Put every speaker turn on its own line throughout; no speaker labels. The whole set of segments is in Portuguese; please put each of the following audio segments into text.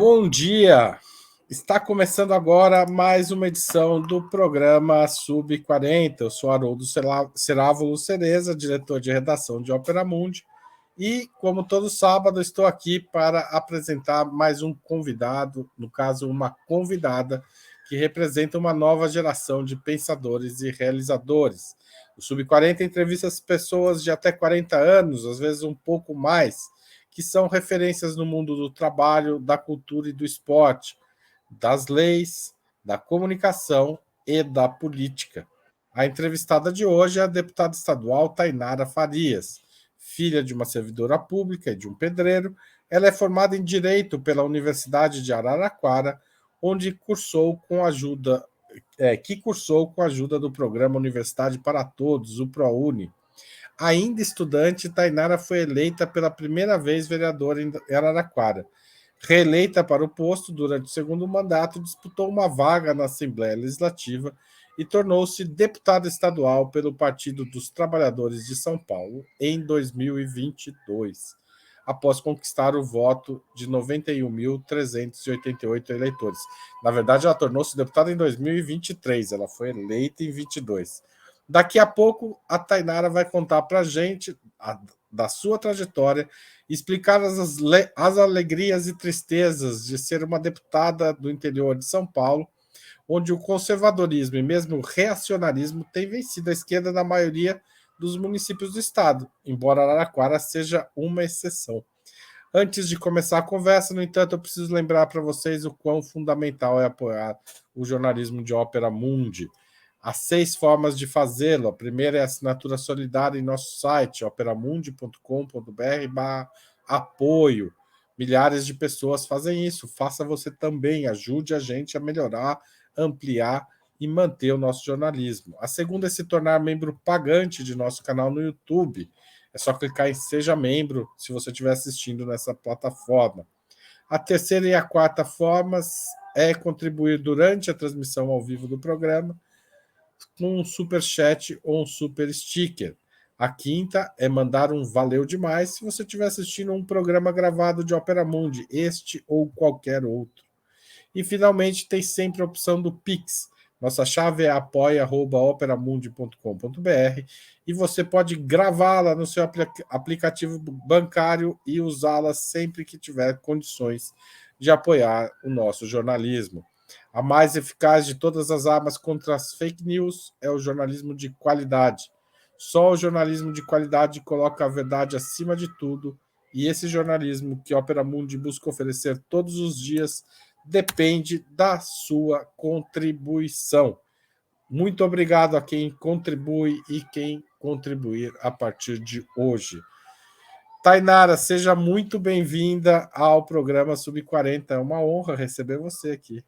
Bom dia! Está começando agora mais uma edição do programa Sub 40. Eu sou Haroldo Cerávulo Cereza, diretor de redação de Ópera Mundi, e, como todo sábado, estou aqui para apresentar mais um convidado, no caso, uma convidada, que representa uma nova geração de pensadores e realizadores. O Sub 40 entrevista as pessoas de até 40 anos, às vezes um pouco mais que são referências no mundo do trabalho, da cultura e do esporte, das leis, da comunicação e da política. A entrevistada de hoje é a deputada estadual Tainara Farias, filha de uma servidora pública e de um pedreiro. Ela é formada em Direito pela Universidade de Araraquara, onde cursou com ajuda é, que cursou com a ajuda do programa Universidade para Todos, o ProUni, Ainda estudante, Tainara foi eleita pela primeira vez vereadora em Araraquara. Reeleita para o posto durante o segundo mandato, disputou uma vaga na Assembleia Legislativa e tornou-se deputada estadual pelo Partido dos Trabalhadores de São Paulo em 2022, após conquistar o voto de 91.388 eleitores. Na verdade, ela tornou-se deputada em 2023, ela foi eleita em 22. Daqui a pouco, a Tainara vai contar para gente da sua trajetória, explicar as, as alegrias e tristezas de ser uma deputada do interior de São Paulo, onde o conservadorismo e mesmo o reacionarismo têm vencido a esquerda na maioria dos municípios do estado, embora Araraquara seja uma exceção. Antes de começar a conversa, no entanto, eu preciso lembrar para vocês o quão fundamental é apoiar o jornalismo de ópera mundi. Há seis formas de fazê-lo. A primeira é a assinatura solidária em nosso site, operamundi.com.br apoio. Milhares de pessoas fazem isso. Faça você também. Ajude a gente a melhorar, ampliar e manter o nosso jornalismo. A segunda é se tornar membro pagante de nosso canal no YouTube. É só clicar em Seja Membro se você estiver assistindo nessa plataforma. A terceira e a quarta formas é contribuir durante a transmissão ao vivo do programa com um super chat ou um super sticker. A quinta é mandar um valeu demais se você estiver assistindo um programa gravado de Opera Mundi, este ou qualquer outro. E finalmente tem sempre a opção do Pix. Nossa chave é apoia.operamundi.com.br e você pode gravá-la no seu aplicativo bancário e usá-la sempre que tiver condições de apoiar o nosso jornalismo. A mais eficaz de todas as armas contra as fake news é o jornalismo de qualidade. Só o jornalismo de qualidade coloca a verdade acima de tudo, e esse jornalismo que Opera Mundi busca oferecer todos os dias depende da sua contribuição. Muito obrigado a quem contribui e quem contribuir a partir de hoje. Tainara, seja muito bem-vinda ao programa Sub 40. É uma honra receber você aqui.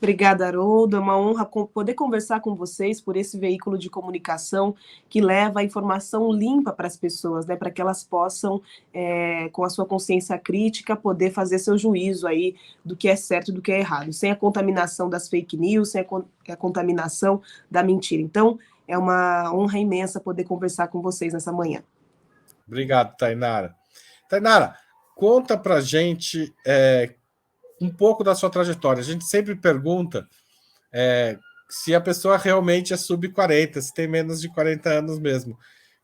Obrigada, Haroldo. É uma honra poder conversar com vocês por esse veículo de comunicação que leva a informação limpa para as pessoas, né, para que elas possam, é, com a sua consciência crítica, poder fazer seu juízo aí do que é certo e do que é errado, sem a contaminação das fake news, sem a, a contaminação da mentira. Então, é uma honra imensa poder conversar com vocês nessa manhã.
Obrigado, Tainara. Tainara, conta para gente é, um pouco da sua trajetória. A gente sempre pergunta é, se a pessoa realmente é sub-40, se tem menos de 40 anos mesmo.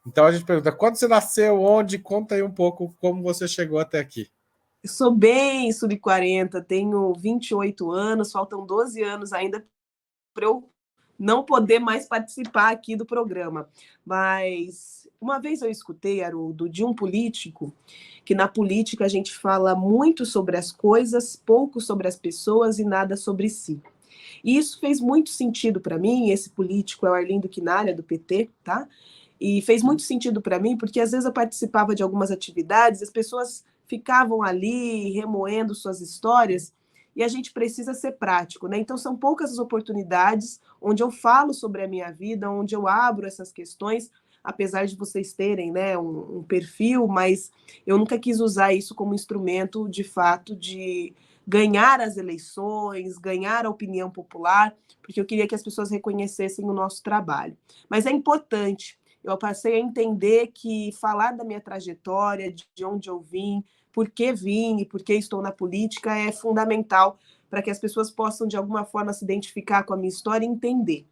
Então a gente pergunta: quando você nasceu, onde? Conta aí um pouco como você chegou até aqui.
Eu sou bem sub-40, tenho 28 anos, faltam 12 anos ainda para eu não poder mais participar aqui do programa. Mas uma vez eu escutei, Haroldo, de um político, que na política a gente fala muito sobre as coisas, pouco sobre as pessoas e nada sobre si. E isso fez muito sentido para mim, esse político é o Arlindo Quinalha, do PT, tá? E fez muito sentido para mim, porque às vezes eu participava de algumas atividades, as pessoas ficavam ali remoendo suas histórias, e a gente precisa ser prático, né? Então são poucas as oportunidades onde eu falo sobre a minha vida, onde eu abro essas questões, apesar de vocês terem, né, um, um perfil, mas eu nunca quis usar isso como instrumento de fato de ganhar as eleições, ganhar a opinião popular, porque eu queria que as pessoas reconhecessem o nosso trabalho. Mas é importante. Eu passei a entender que falar da minha trajetória, de onde eu vim, por que vim e por que estou na política é fundamental para que as pessoas possam, de alguma forma, se identificar com a minha história e entender.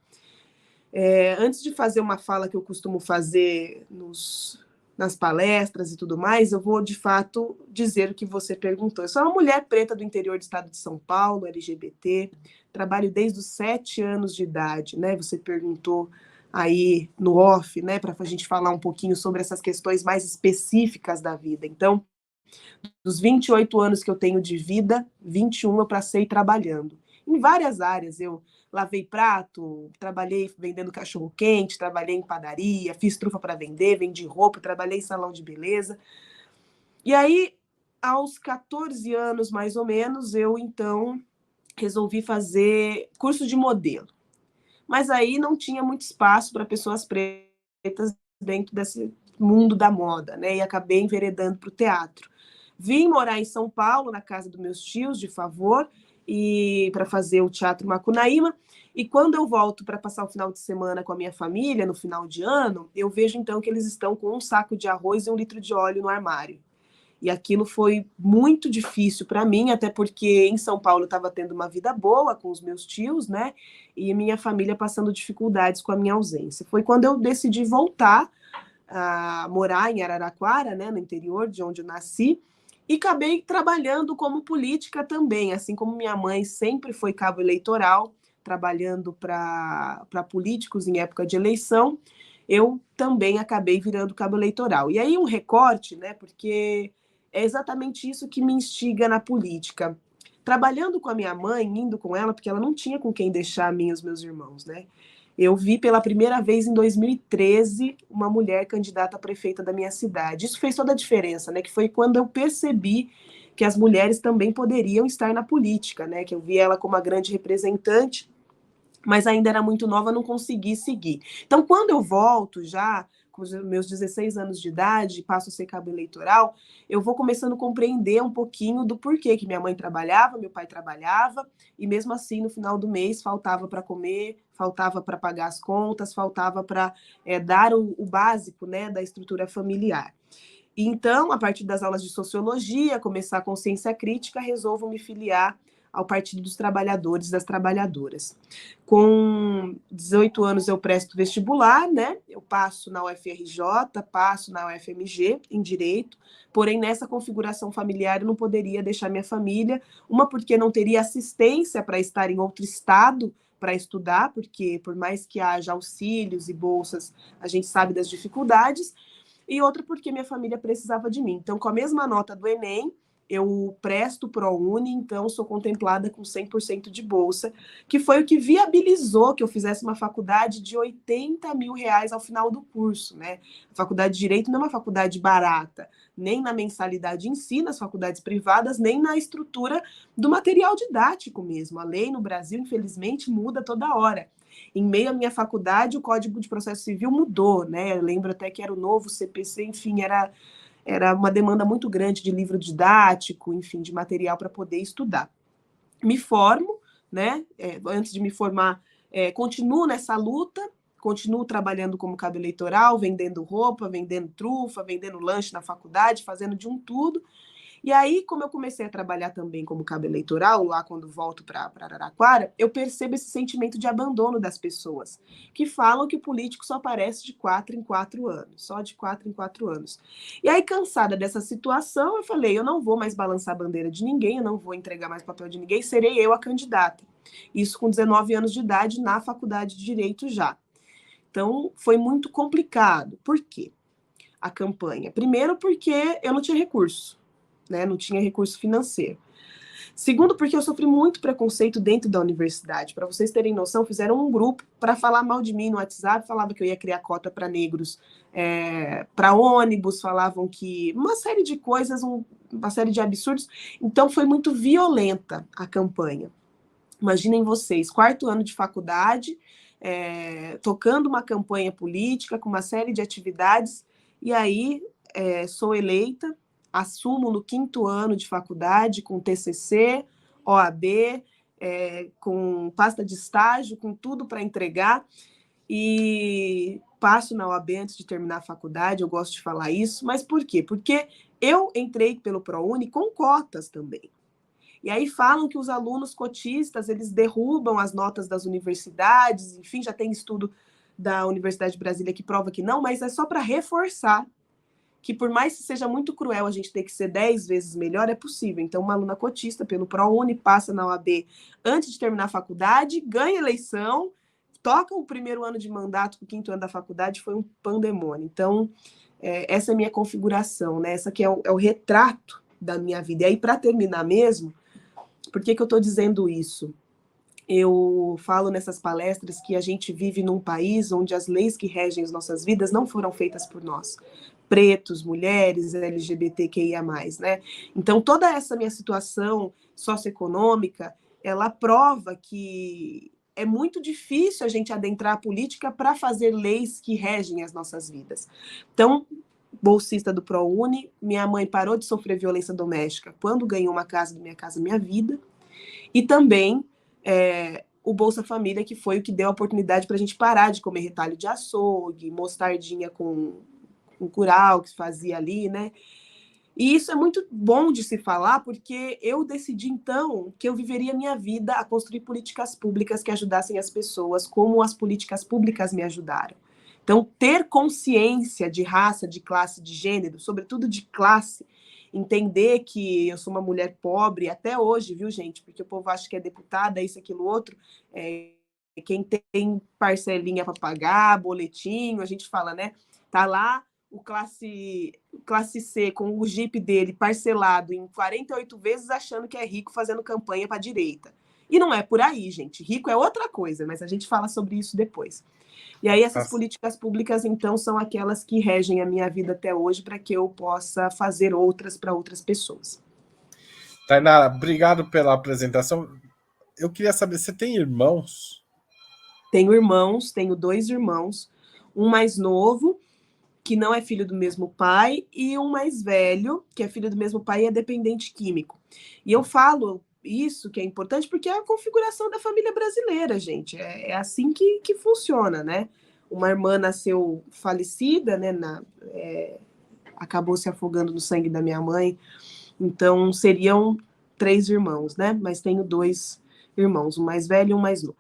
É, antes de fazer uma fala que eu costumo fazer nos, nas palestras e tudo mais, eu vou de fato dizer o que você perguntou. Eu sou uma mulher preta do interior do estado de São Paulo, LGBT, trabalho desde os sete anos de idade, né? Você perguntou aí no off, né, para a gente falar um pouquinho sobre essas questões mais específicas da vida. Então, dos 28 anos que eu tenho de vida, 21 eu passei trabalhando em várias áreas. Eu lavei prato, trabalhei vendendo cachorro quente, trabalhei em padaria, fiz trufa para vender, vendi roupa, trabalhei em salão de beleza. E aí, aos 14 anos mais ou menos, eu então resolvi fazer curso de modelo. Mas aí não tinha muito espaço para pessoas pretas dentro desse mundo da moda, né? E acabei enveredando para o teatro. Vim morar em São Paulo, na casa dos meus tios, de favor, e para fazer o Teatro Macunaíma. E quando eu volto para passar o final de semana com a minha família, no final de ano, eu vejo então que eles estão com um saco de arroz e um litro de óleo no armário. E aquilo foi muito difícil para mim, até porque em São Paulo eu estava tendo uma vida boa com os meus tios, né? E minha família passando dificuldades com a minha ausência. Foi quando eu decidi voltar a morar em Araraquara, né, no interior de onde eu nasci, e acabei trabalhando como política também, assim como minha mãe sempre foi cabo eleitoral, trabalhando para políticos em época de eleição, eu também acabei virando cabo eleitoral. E aí um recorte, né, porque é exatamente isso que me instiga na política. Trabalhando com a minha mãe, indo com ela, porque ela não tinha com quem deixar a mim e os meus irmãos, né? Eu vi pela primeira vez em 2013 uma mulher candidata a prefeita da minha cidade. Isso fez toda a diferença, né? Que foi quando eu percebi que as mulheres também poderiam estar na política, né? Que eu vi ela como uma grande representante, mas ainda era muito nova, não consegui seguir. Então, quando eu volto já com meus 16 anos de idade, passo a ser cabo eleitoral, eu vou começando a compreender um pouquinho do porquê que minha mãe trabalhava, meu pai trabalhava, e mesmo assim, no final do mês, faltava para comer, faltava para pagar as contas, faltava para é, dar o, o básico né, da estrutura familiar. Então, a partir das aulas de sociologia, começar a consciência crítica, resolvo me filiar ao Partido dos Trabalhadores das Trabalhadoras. Com 18 anos eu presto vestibular, né? Eu passo na UFRJ, passo na UFMG em direito, porém nessa configuração familiar eu não poderia deixar minha família, uma porque não teria assistência para estar em outro estado para estudar, porque por mais que haja auxílios e bolsas, a gente sabe das dificuldades, e outra porque minha família precisava de mim. Então, com a mesma nota do Enem, eu presto ProUni, então sou contemplada com 100% de bolsa, que foi o que viabilizou que eu fizesse uma faculdade de 80 mil reais ao final do curso, né? A faculdade de Direito não é uma faculdade barata, nem na mensalidade em si, nas faculdades privadas, nem na estrutura do material didático mesmo. A lei no Brasil, infelizmente, muda toda hora. Em meio à minha faculdade, o Código de Processo Civil mudou, né? Eu lembro até que era o novo CPC, enfim, era era uma demanda muito grande de livro didático, enfim, de material para poder estudar. Me formo, né? É, antes de me formar, é, continuo nessa luta, continuo trabalhando como cabo eleitoral, vendendo roupa, vendendo trufa, vendendo lanche na faculdade, fazendo de um tudo. E aí, como eu comecei a trabalhar também como cabo eleitoral, lá quando volto para Araraquara, eu percebo esse sentimento de abandono das pessoas, que falam que o político só aparece de quatro em quatro anos, só de quatro em quatro anos. E aí, cansada dessa situação, eu falei: eu não vou mais balançar a bandeira de ninguém, eu não vou entregar mais papel de ninguém, serei eu a candidata. Isso com 19 anos de idade, na faculdade de Direito já. Então, foi muito complicado. Por quê? A campanha. Primeiro, porque eu não tinha recurso né? Não tinha recurso financeiro. Segundo, porque eu sofri muito preconceito dentro da universidade. Para vocês terem noção, fizeram um grupo para falar mal de mim no WhatsApp, falava que eu ia criar cota para negros é, para ônibus, falavam que uma série de coisas, um, uma série de absurdos. Então foi muito violenta a campanha. Imaginem vocês, quarto ano de faculdade, é, tocando uma campanha política com uma série de atividades, e aí é, sou eleita assumo no quinto ano de faculdade com TCC, OAB, é, com pasta de estágio, com tudo para entregar. E passo na OAB antes de terminar a faculdade, eu gosto de falar isso, mas por quê? Porque Eu entrei pelo ProUni com cotas também. E aí falam que os alunos cotistas, eles derrubam as notas das universidades, enfim, já tem estudo da Universidade de Brasília que prova que não, mas é só para reforçar que por mais que seja muito cruel a gente ter que ser dez vezes melhor, é possível. Então, uma aluna cotista pelo ProUni passa na OAB antes de terminar a faculdade, ganha eleição, toca o primeiro ano de mandato, o quinto ano da faculdade, foi um pandemônio. Então, é, essa é a minha configuração, né? Essa aqui é o, é o retrato da minha vida. E aí, para terminar mesmo, por que, que eu estou dizendo isso? Eu falo nessas palestras que a gente vive num país onde as leis que regem as nossas vidas não foram feitas por nós, pretos, mulheres, LGBTQIA+, né? Então, toda essa minha situação socioeconômica, ela prova que é muito difícil a gente adentrar a política para fazer leis que regem as nossas vidas. Então, bolsista do ProUni, minha mãe parou de sofrer violência doméstica quando ganhou uma casa do Minha Casa Minha Vida, e também é, o Bolsa Família, que foi o que deu a oportunidade para a gente parar de comer retalho de açougue, mostardinha com curau que se fazia ali, né? E isso é muito bom de se falar, porque eu decidi então que eu viveria minha vida a construir políticas públicas que ajudassem as pessoas, como as políticas públicas me ajudaram. Então, ter consciência de raça, de classe, de gênero, sobretudo de classe, entender que eu sou uma mulher pobre até hoje, viu, gente? Porque o povo acha que é deputada, isso, aquilo, outro. É, quem tem parcelinha para pagar, boletinho, a gente fala, né? Tá lá o classe, classe C com o Jeep dele parcelado em 48 vezes, achando que é rico fazendo campanha para a direita. E não é por aí, gente. Rico é outra coisa, mas a gente fala sobre isso depois. E aí, essas políticas públicas, então, são aquelas que regem a minha vida até hoje para que eu possa fazer outras para outras pessoas.
Tainara, obrigado pela apresentação. Eu queria saber, você tem irmãos?
Tenho irmãos, tenho dois irmãos, um mais novo que não é filho do mesmo pai, e um mais velho, que é filho do mesmo pai e é dependente químico. E eu falo isso que é importante porque é a configuração da família brasileira, gente. É, é assim que, que funciona, né? Uma irmã nasceu falecida, né? Na, é, acabou se afogando no sangue da minha mãe. Então seriam três irmãos, né? Mas tenho dois irmãos, um mais velho e um mais novo.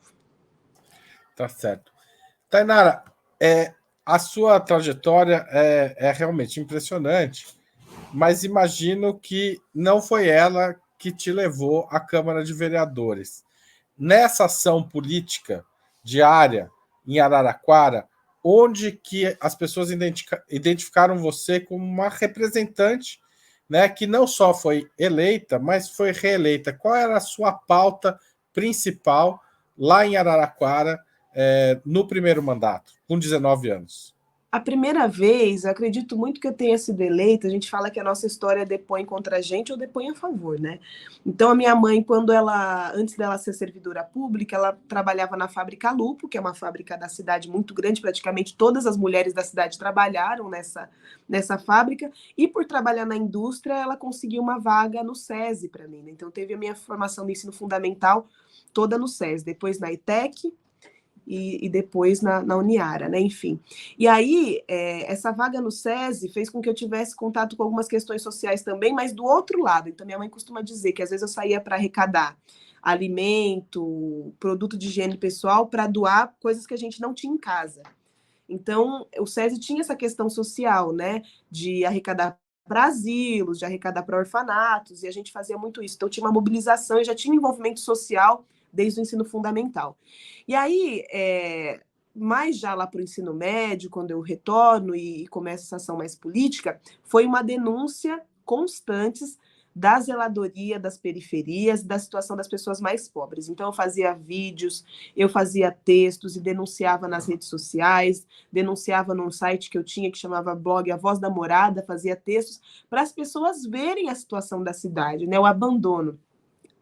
Tá certo. Tainara, é, a sua trajetória é, é realmente impressionante, mas imagino que não foi ela que te levou à Câmara de Vereadores. Nessa ação política diária em Araraquara, onde que as pessoas identificaram você como uma representante, né, que não só foi eleita, mas foi reeleita. Qual era a sua pauta principal lá em Araraquara é, no primeiro mandato, com 19 anos?
A primeira vez, acredito muito que eu tenha sido eleita, a gente fala que a nossa história depõe contra a gente ou depõe a favor, né? Então, a minha mãe, quando ela, antes dela ser servidora pública, ela trabalhava na fábrica Lupo, que é uma fábrica da cidade muito grande, praticamente todas as mulheres da cidade trabalharam nessa, nessa fábrica, e por trabalhar na indústria, ela conseguiu uma vaga no SESI para mim, né? Então, teve a minha formação no ensino fundamental toda no SESI, depois na ITEC, e, e depois na, na, Uniara, né? Enfim. E aí, é, essa vaga no SESI fez com que eu tivesse contato com algumas questões sociais também, mas do outro lado. Então, minha mãe costuma dizer que às vezes eu saía para arrecadar alimento, produto de higiene pessoal, para doar coisas que a gente não tinha em casa. Então, o SESI tinha essa questão social, né? De arrecadar para asilos, de arrecadar para orfanatos, e a gente fazia muito isso. Então, tinha uma mobilização e já tinha envolvimento social desde o ensino fundamental. E aí, é, mais já lá para o ensino médio, quando eu retorno e, e começo essa ação mais política, foi uma denúncia constantes da zeladoria das periferias, da situação das pessoas mais pobres. Então, eu fazia vídeos, eu fazia textos e denunciava nas redes sociais, denunciava num site que eu tinha que chamava blog A Voz da Morada, fazia textos para as pessoas verem a situação da cidade, né, o abandono.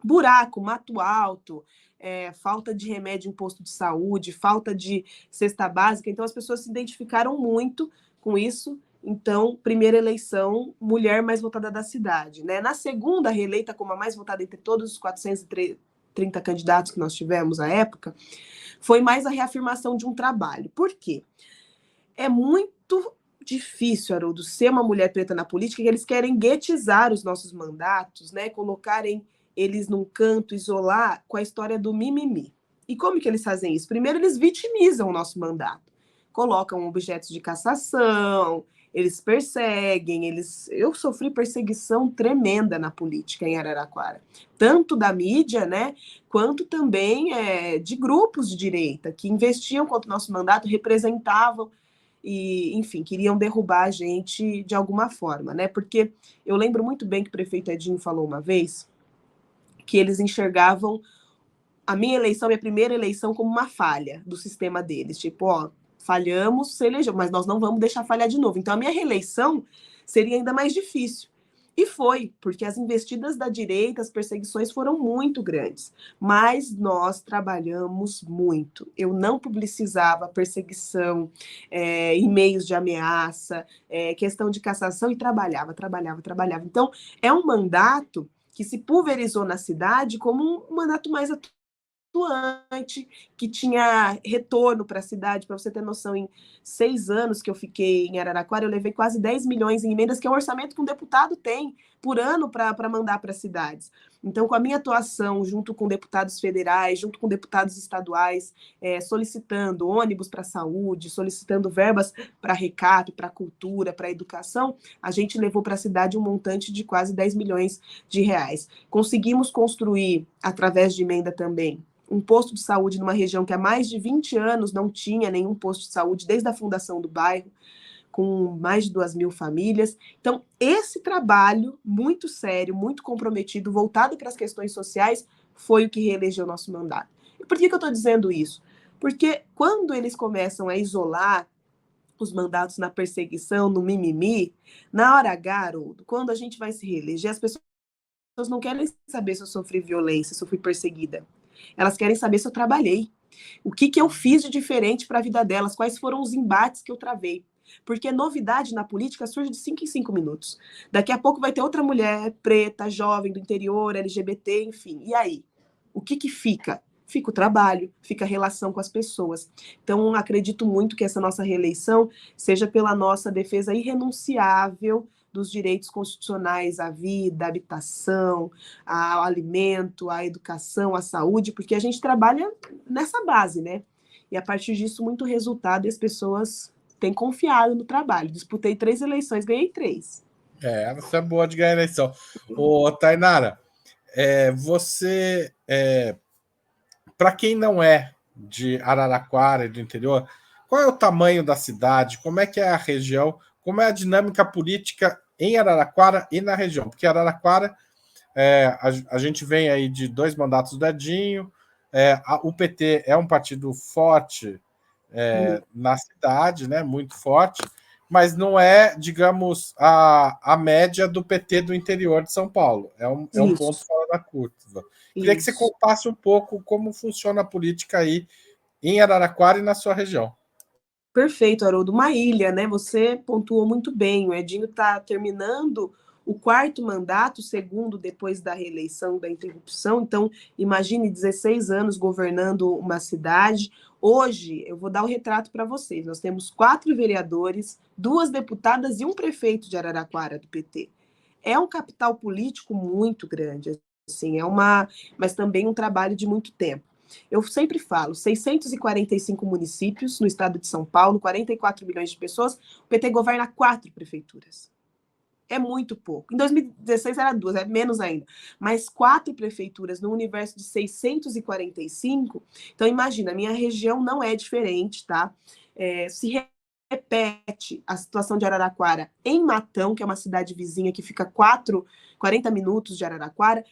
Buraco, mato alto, é, falta de remédio em posto de saúde, falta de cesta básica. Então, as pessoas se identificaram muito com isso. Então, primeira eleição, mulher mais votada da cidade. Né? Na segunda, reeleita como a mais votada entre todos os 430 candidatos que nós tivemos à época, foi mais a reafirmação de um trabalho. Por quê? É muito difícil, Haroldo, ser uma mulher preta na política, que eles querem guetizar os nossos mandatos, né? Colocarem eles num canto, isolar com a história do mimimi. E como que eles fazem isso? Primeiro, eles vitimizam o nosso mandato. Colocam objetos de cassação, eles perseguem, eles. Eu sofri perseguição tremenda na política em Araraquara, tanto da mídia, né, quanto também é, de grupos de direita que investiam contra o nosso mandato, representavam e, enfim, queriam derrubar a gente de alguma forma, né? Porque eu lembro muito bem que o prefeito Edinho falou uma vez que eles enxergavam a minha eleição, minha primeira eleição, como uma falha do sistema deles. Tipo, ó, falhamos, se elegeu, mas nós não vamos deixar falhar de novo. Então, a minha reeleição seria ainda mais difícil. E foi, porque as investidas da direita, as perseguições foram muito grandes. Mas nós trabalhamos muito. Eu não publicizava perseguição, é, e-mails de ameaça, é, questão de cassação, e trabalhava, trabalhava, trabalhava. Então, é um mandato que se pulverizou na cidade como um mandato mais atuante, que tinha retorno para a cidade. Para você ter noção, em seis anos que eu fiquei em Araraquara, eu levei quase 10 milhões em emendas, que é o orçamento que um deputado tem por ano para mandar para as cidades. Então, com a minha atuação, junto com deputados federais, junto com deputados estaduais, é, solicitando ônibus para a saúde, solicitando verbas para recap, para cultura, para educação, a gente levou para a cidade um montante de quase 10 milhões de reais. Conseguimos construir, através de emenda também, um posto de saúde numa região que há mais de 20 anos não tinha nenhum posto de saúde, desde a fundação do bairro, com mais de duas mil famílias. Então, esse trabalho muito sério, muito comprometido, voltado para as questões sociais, foi o que reelegeu nosso mandato. E por que, que eu estou dizendo isso? Porque quando eles começam a isolar os mandatos na perseguição, no mimimi, na hora H, quando a gente vai se reeleger, as pessoas não querem saber se eu sofri violência, se eu fui perseguida. Elas querem saber se eu trabalhei. O que, que eu fiz de diferente para a vida delas, quais foram os embates que eu travei. Porque novidade na política surge de 5 em 5 minutos. Daqui a pouco vai ter outra mulher preta, jovem, do interior, LGBT, enfim. E aí? O que, que fica? Fica o trabalho, fica a relação com as pessoas. Então, acredito muito que essa nossa reeleição seja pela nossa defesa irrenunciável dos direitos constitucionais à vida, à habitação, ao alimento, à educação, à saúde, porque a gente trabalha nessa base, né? E a partir disso, muito resultado e as pessoas têm confiado no trabalho. Disputei três eleições, ganhei três.
É, você é boa de ganhar eleição. Ô, Tainara, é, você, é, para quem não é de Araraquara, do interior, qual é o tamanho da cidade? Como é que é a região? Como é a dinâmica política em Araraquara e na região, porque Araraquara é, a, a, gente vem aí de dois mandatos do Edinho, é, a, o PT é um partido forte é, uhum. na cidade, né, muito forte, mas não é, digamos, a, a média do PT do interior de São Paulo. É um, é um ponto fora da curva. Queria que você contasse um pouco como funciona a política aí em Araraquara e na sua região.
Perfeito, Haroldo. Uma ilha, né? Você pontuou muito bem. O Edinho está terminando o quarto mandato, segundo depois da reeleição, da interrupção. Então, imagine 16 anos governando uma cidade. Hoje, eu vou dar o um retrato para vocês. Nós temos quatro vereadores, duas deputadas e um prefeito de Araraquara, do PT. É um capital político muito grande, assim, é uma, mas também um trabalho de muito tempo. Eu sempre falo, 645 municípios no estado de São Paulo, 44 milhões de pessoas, o PT governa quatro prefeituras. É muito pouco. Em 2016 era duas, é menos ainda. Mas quatro prefeituras no universo de 645. Então, imagina, a minha região não é diferente, tá? É, se repete a situação de Araraquara em Matão, que é uma cidade vizinha que fica 4, 40 minutos de Araraquara,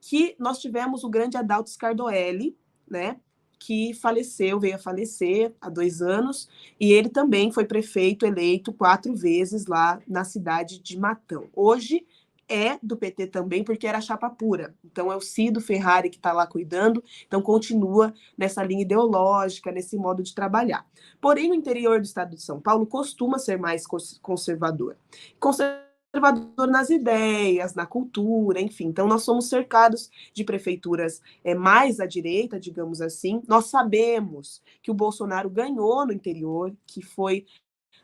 que nós tivemos o grande Adalto Scardoelli, né? Que faleceu, veio a falecer há dois anos, e ele também foi prefeito eleito quatro vezes lá na cidade de Matão. Hoje é do PT também, porque era chapa pura. Então é o Cido Ferrari que está lá cuidando, então continua nessa linha ideológica, nesse modo de trabalhar. Porém, no interior do estado de São Paulo costuma ser mais conservador. Conservador conservador nas ideias, na cultura, enfim. Então, nós somos cercados de prefeituras é, mais à direita, digamos assim. Nós sabemos que o Bolsonaro ganhou no interior, que foi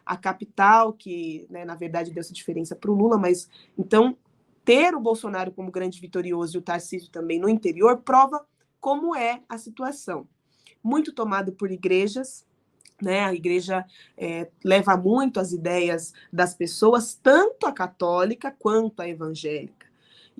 a capital, que né, na verdade deu essa diferença para o Lula, mas então ter o Bolsonaro como grande vitorioso e o Tarcísio também no interior prova como é a situação. Muito tomado por igrejas, né? A igreja é, leva muito as ideias das pessoas, tanto a católica quanto a evangélica.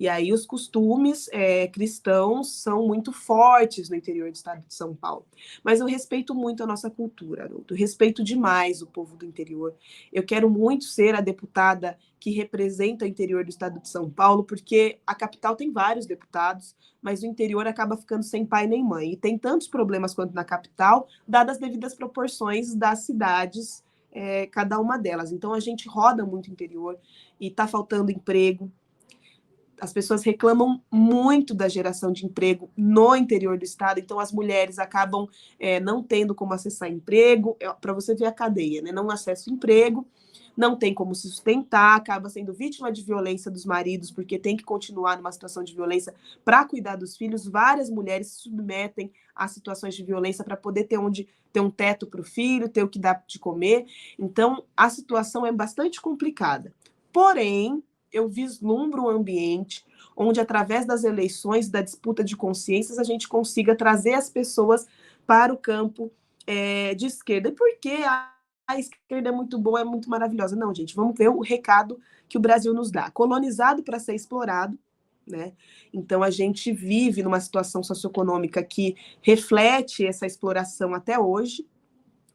E aí os costumes é, cristãos são muito fortes no interior do estado de São Paulo. Mas eu respeito muito a nossa cultura, Haroldo. Eu respeito demais o povo do interior. Eu quero muito ser a deputada que representa o interior do estado de São Paulo, porque a capital tem vários deputados, mas o interior acaba ficando sem pai nem mãe. E tem tantos problemas quanto na capital, dadas as devidas proporções das cidades, é, cada uma delas. Então a gente roda muito interior e está faltando emprego, as pessoas reclamam muito da geração de emprego no interior do estado, então as mulheres acabam é, não tendo como acessar emprego, é, para você ver a cadeia, né? Não acessa emprego, não tem como se sustentar, acaba sendo vítima de violência dos maridos, porque tem que continuar numa situação de violência para cuidar dos filhos. Várias mulheres se submetem a situações de violência para poder ter onde ter um teto para o filho, ter o que dar de comer. Então, a situação é bastante complicada. Porém, eu vislumbro um ambiente onde, através das eleições, da disputa de consciências, a gente consiga trazer as pessoas para o campo é, de esquerda. E por que a, a esquerda é muito boa, é muito maravilhosa? Não, gente, vamos ver o recado que o Brasil nos dá. Colonizado para ser explorado, né? Então a gente vive numa situação socioeconômica que reflete essa exploração até hoje.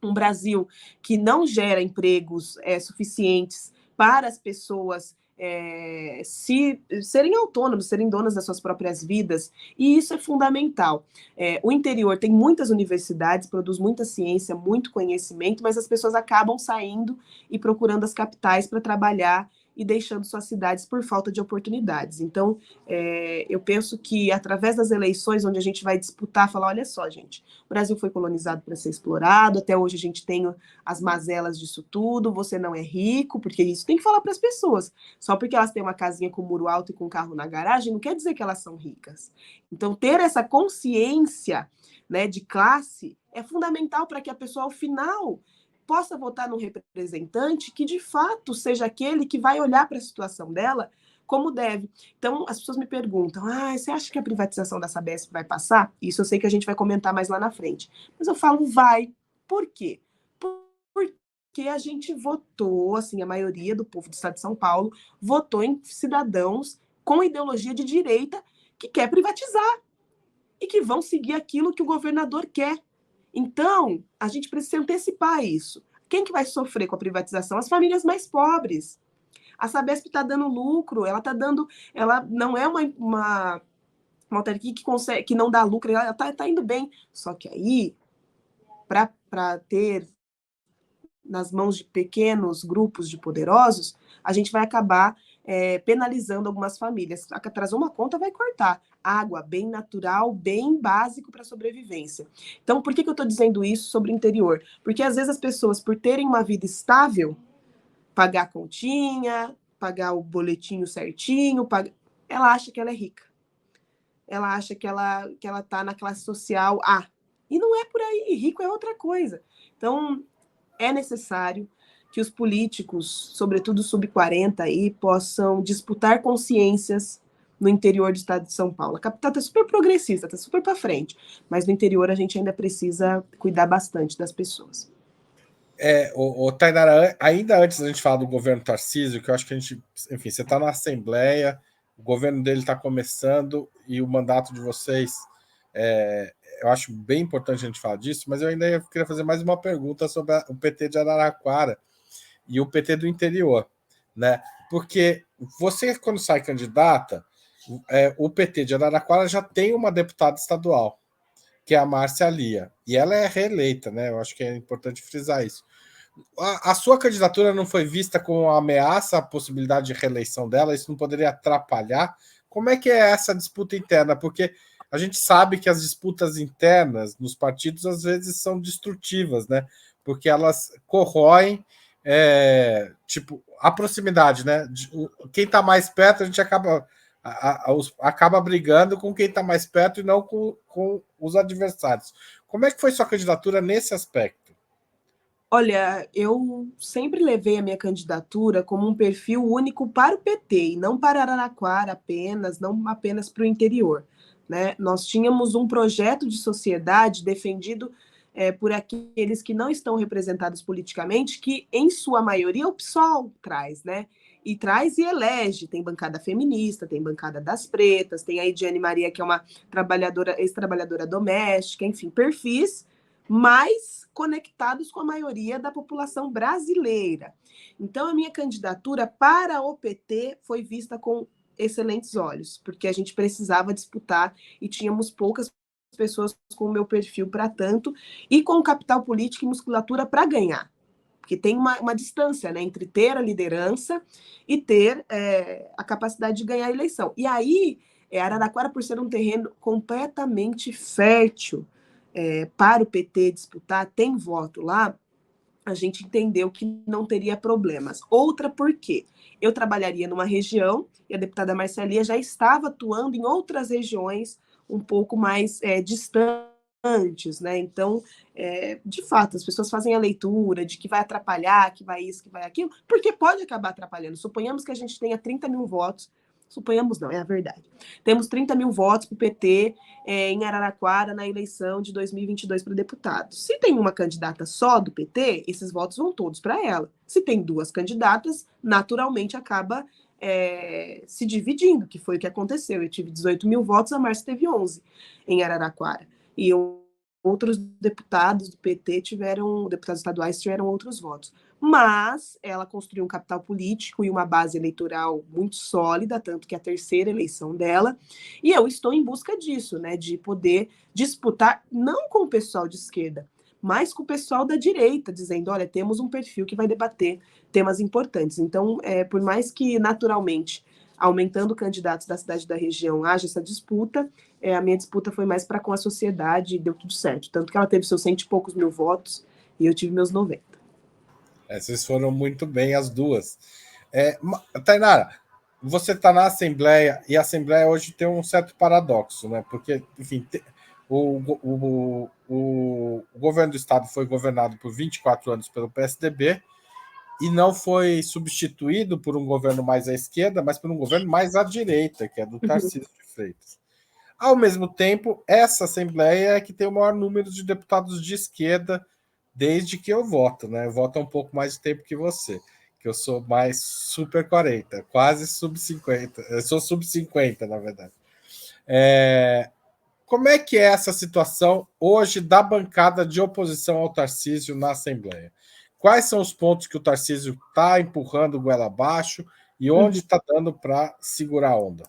Um Brasil que não gera empregos é, suficientes para as pessoas é, se serem autônomos, serem donas das suas próprias vidas, e isso é fundamental. É, o interior tem muitas universidades, produz muita ciência, muito conhecimento, mas as pessoas acabam saindo e procurando as capitais para trabalhar e deixando suas cidades por falta de oportunidades. Então, é, eu penso que através das eleições, onde a gente vai disputar, falar: olha só, gente, o Brasil foi colonizado para ser explorado, até hoje a gente tem as mazelas disso tudo, você não é rico, porque isso tem que falar para as pessoas. Só porque elas têm uma casinha com muro alto e com carro na garagem, não quer dizer que elas são ricas. Então, ter essa consciência né, de classe é fundamental para que a pessoa, ao final, possa votar num representante que de fato seja aquele que vai olhar para a situação dela como deve. Então, as pessoas me perguntam: ah, você acha que a privatização da Sabesp vai passar? Isso eu sei que a gente vai comentar mais lá na frente. Mas eu falo, vai. Por quê? Porque a gente votou, assim, a maioria do povo do estado de São Paulo votou em cidadãos com ideologia de direita que quer privatizar e que vão seguir aquilo que o governador quer. Então, a gente precisa antecipar isso. Quem que vai sofrer com a privatização? As famílias mais pobres. A Sabesp está dando lucro, ela está dando, ela não é uma, uma, uma autarquia que consegue, que não dá lucro, ela está tá indo bem. Só que aí, para ter nas mãos de pequenos grupos de poderosos, a gente vai acabar é, penalizando algumas famílias. Atrasou uma conta, vai cortar. Água, bem natural, bem básico para sobrevivência. Então, por que, que eu estou dizendo isso sobre o interior? Porque às vezes as pessoas, por terem uma vida estável, pagar a continha, pagar o boletinho certinho, pagar... ela acha que ela é rica. Ela acha que ela que ela está na classe social A. E não é por aí, rico é outra coisa. Então, é necessário que os políticos, sobretudo sub-40 aí, possam disputar consciências no interior do estado de São Paulo. A capital está super progressista, está super para frente, mas no interior a gente ainda precisa cuidar bastante das pessoas.
É, o, o Tainara, ainda antes da gente falar do governo Tarcísio, que eu acho que a gente, enfim, você está na Assembleia, o governo dele está começando e o mandato de vocês, é, eu acho bem importante a gente falar disso, mas eu ainda queria fazer mais uma pergunta sobre a, o PT de Araraquara, e o PT do interior, né? Porque você, quando sai candidata, é, o PT de Araraquara já tem uma deputada estadual, que é a Márcia Lia, e ela é reeleita, né? Eu acho que é importante frisar isso. A, a sua candidatura não foi vista como ameaça à possibilidade de reeleição dela? Isso não poderia atrapalhar? Como é que é essa disputa interna? Porque a gente sabe que as disputas internas nos partidos às vezes são destrutivas, né? Porque elas corroem é, tipo, a proximidade, né? Quem está mais perto, a gente acaba, a, a, os, acaba brigando com quem está mais perto e não com, com os adversários. Como é que foi sua candidatura nesse aspecto?
Olha, eu sempre levei a minha candidatura como um perfil único para o PT e não para Araraquara apenas, não apenas para o interior. Né? Nós tínhamos um projeto de sociedade defendido é, por aqueles que não estão representados politicamente, que em sua maioria o PSOL traz, né? E traz e elege. Tem bancada feminista, tem bancada das pretas, tem a Ediane Maria, que é uma trabalhadora, ex-trabalhadora doméstica, enfim, perfis mais conectados com a maioria da população brasileira. Então, a minha candidatura para o PT foi vista com excelentes olhos, porque a gente precisava disputar e tínhamos poucas pessoas com o meu perfil para tanto e com capital político e musculatura para ganhar. Porque tem uma, uma distância né, entre ter a liderança e ter é, a capacidade de ganhar a eleição. E aí, é, Araraquara, por ser um terreno completamente fértil é, para o PT disputar, tem voto lá, a gente entendeu que não teria problemas. Outra, por quê? Eu trabalharia numa região e a deputada Marcelia já estava atuando em outras regiões um pouco mais é, distantes, né? Então, é, de fato, as pessoas fazem a leitura de que vai atrapalhar, que vai isso, que vai aquilo, porque pode acabar atrapalhando. Suponhamos que a gente tenha 30 mil votos Suponhamos não, é a verdade. Temos 30 mil votos para o PT é, em Araraquara na eleição de 2022 para deputado. Se tem uma candidata só do PT, esses votos vão todos para ela. Se tem duas candidatas, naturalmente acaba é, se dividindo, que foi o que aconteceu. Eu tive 18 mil votos, a Márcia teve 11 em Araraquara. E outros deputados do PT tiveram, deputados estaduais tiveram outros votos mas ela construiu um capital político e uma base eleitoral muito sólida, tanto que é a terceira eleição dela, e eu estou em busca disso, né, de poder disputar não com o pessoal de esquerda, mas com o pessoal da direita, dizendo, olha, temos um perfil que vai debater temas importantes. Então, é, por mais que naturalmente aumentando candidatos da cidade e da região haja essa disputa, é, a minha disputa foi mais para com a sociedade e deu tudo certo. Tanto que ela teve seus cento e poucos mil votos e eu tive meus 90.
É, vocês foram muito bem as duas. É, Tainara, você está na Assembleia e a Assembleia hoje tem um certo paradoxo, né? Porque, enfim, o, o, o, o governo do Estado foi governado por 24 anos pelo PSDB e não foi substituído por um governo mais à esquerda, mas por um governo mais à direita, que é do uhum. Tarcísio de Freitas. Ao mesmo tempo, essa Assembleia é que tem o maior número de deputados de esquerda desde que eu voto, né? Eu voto há um pouco mais de tempo que você, que eu sou mais super 40, quase sub 50. Eu sou sub 50, na verdade. É... Como é que é essa situação hoje da bancada de oposição ao Tarcísio na Assembleia? Quais são os pontos que o Tarcísio está empurrando goela abaixo e onde está dando para segurar a onda?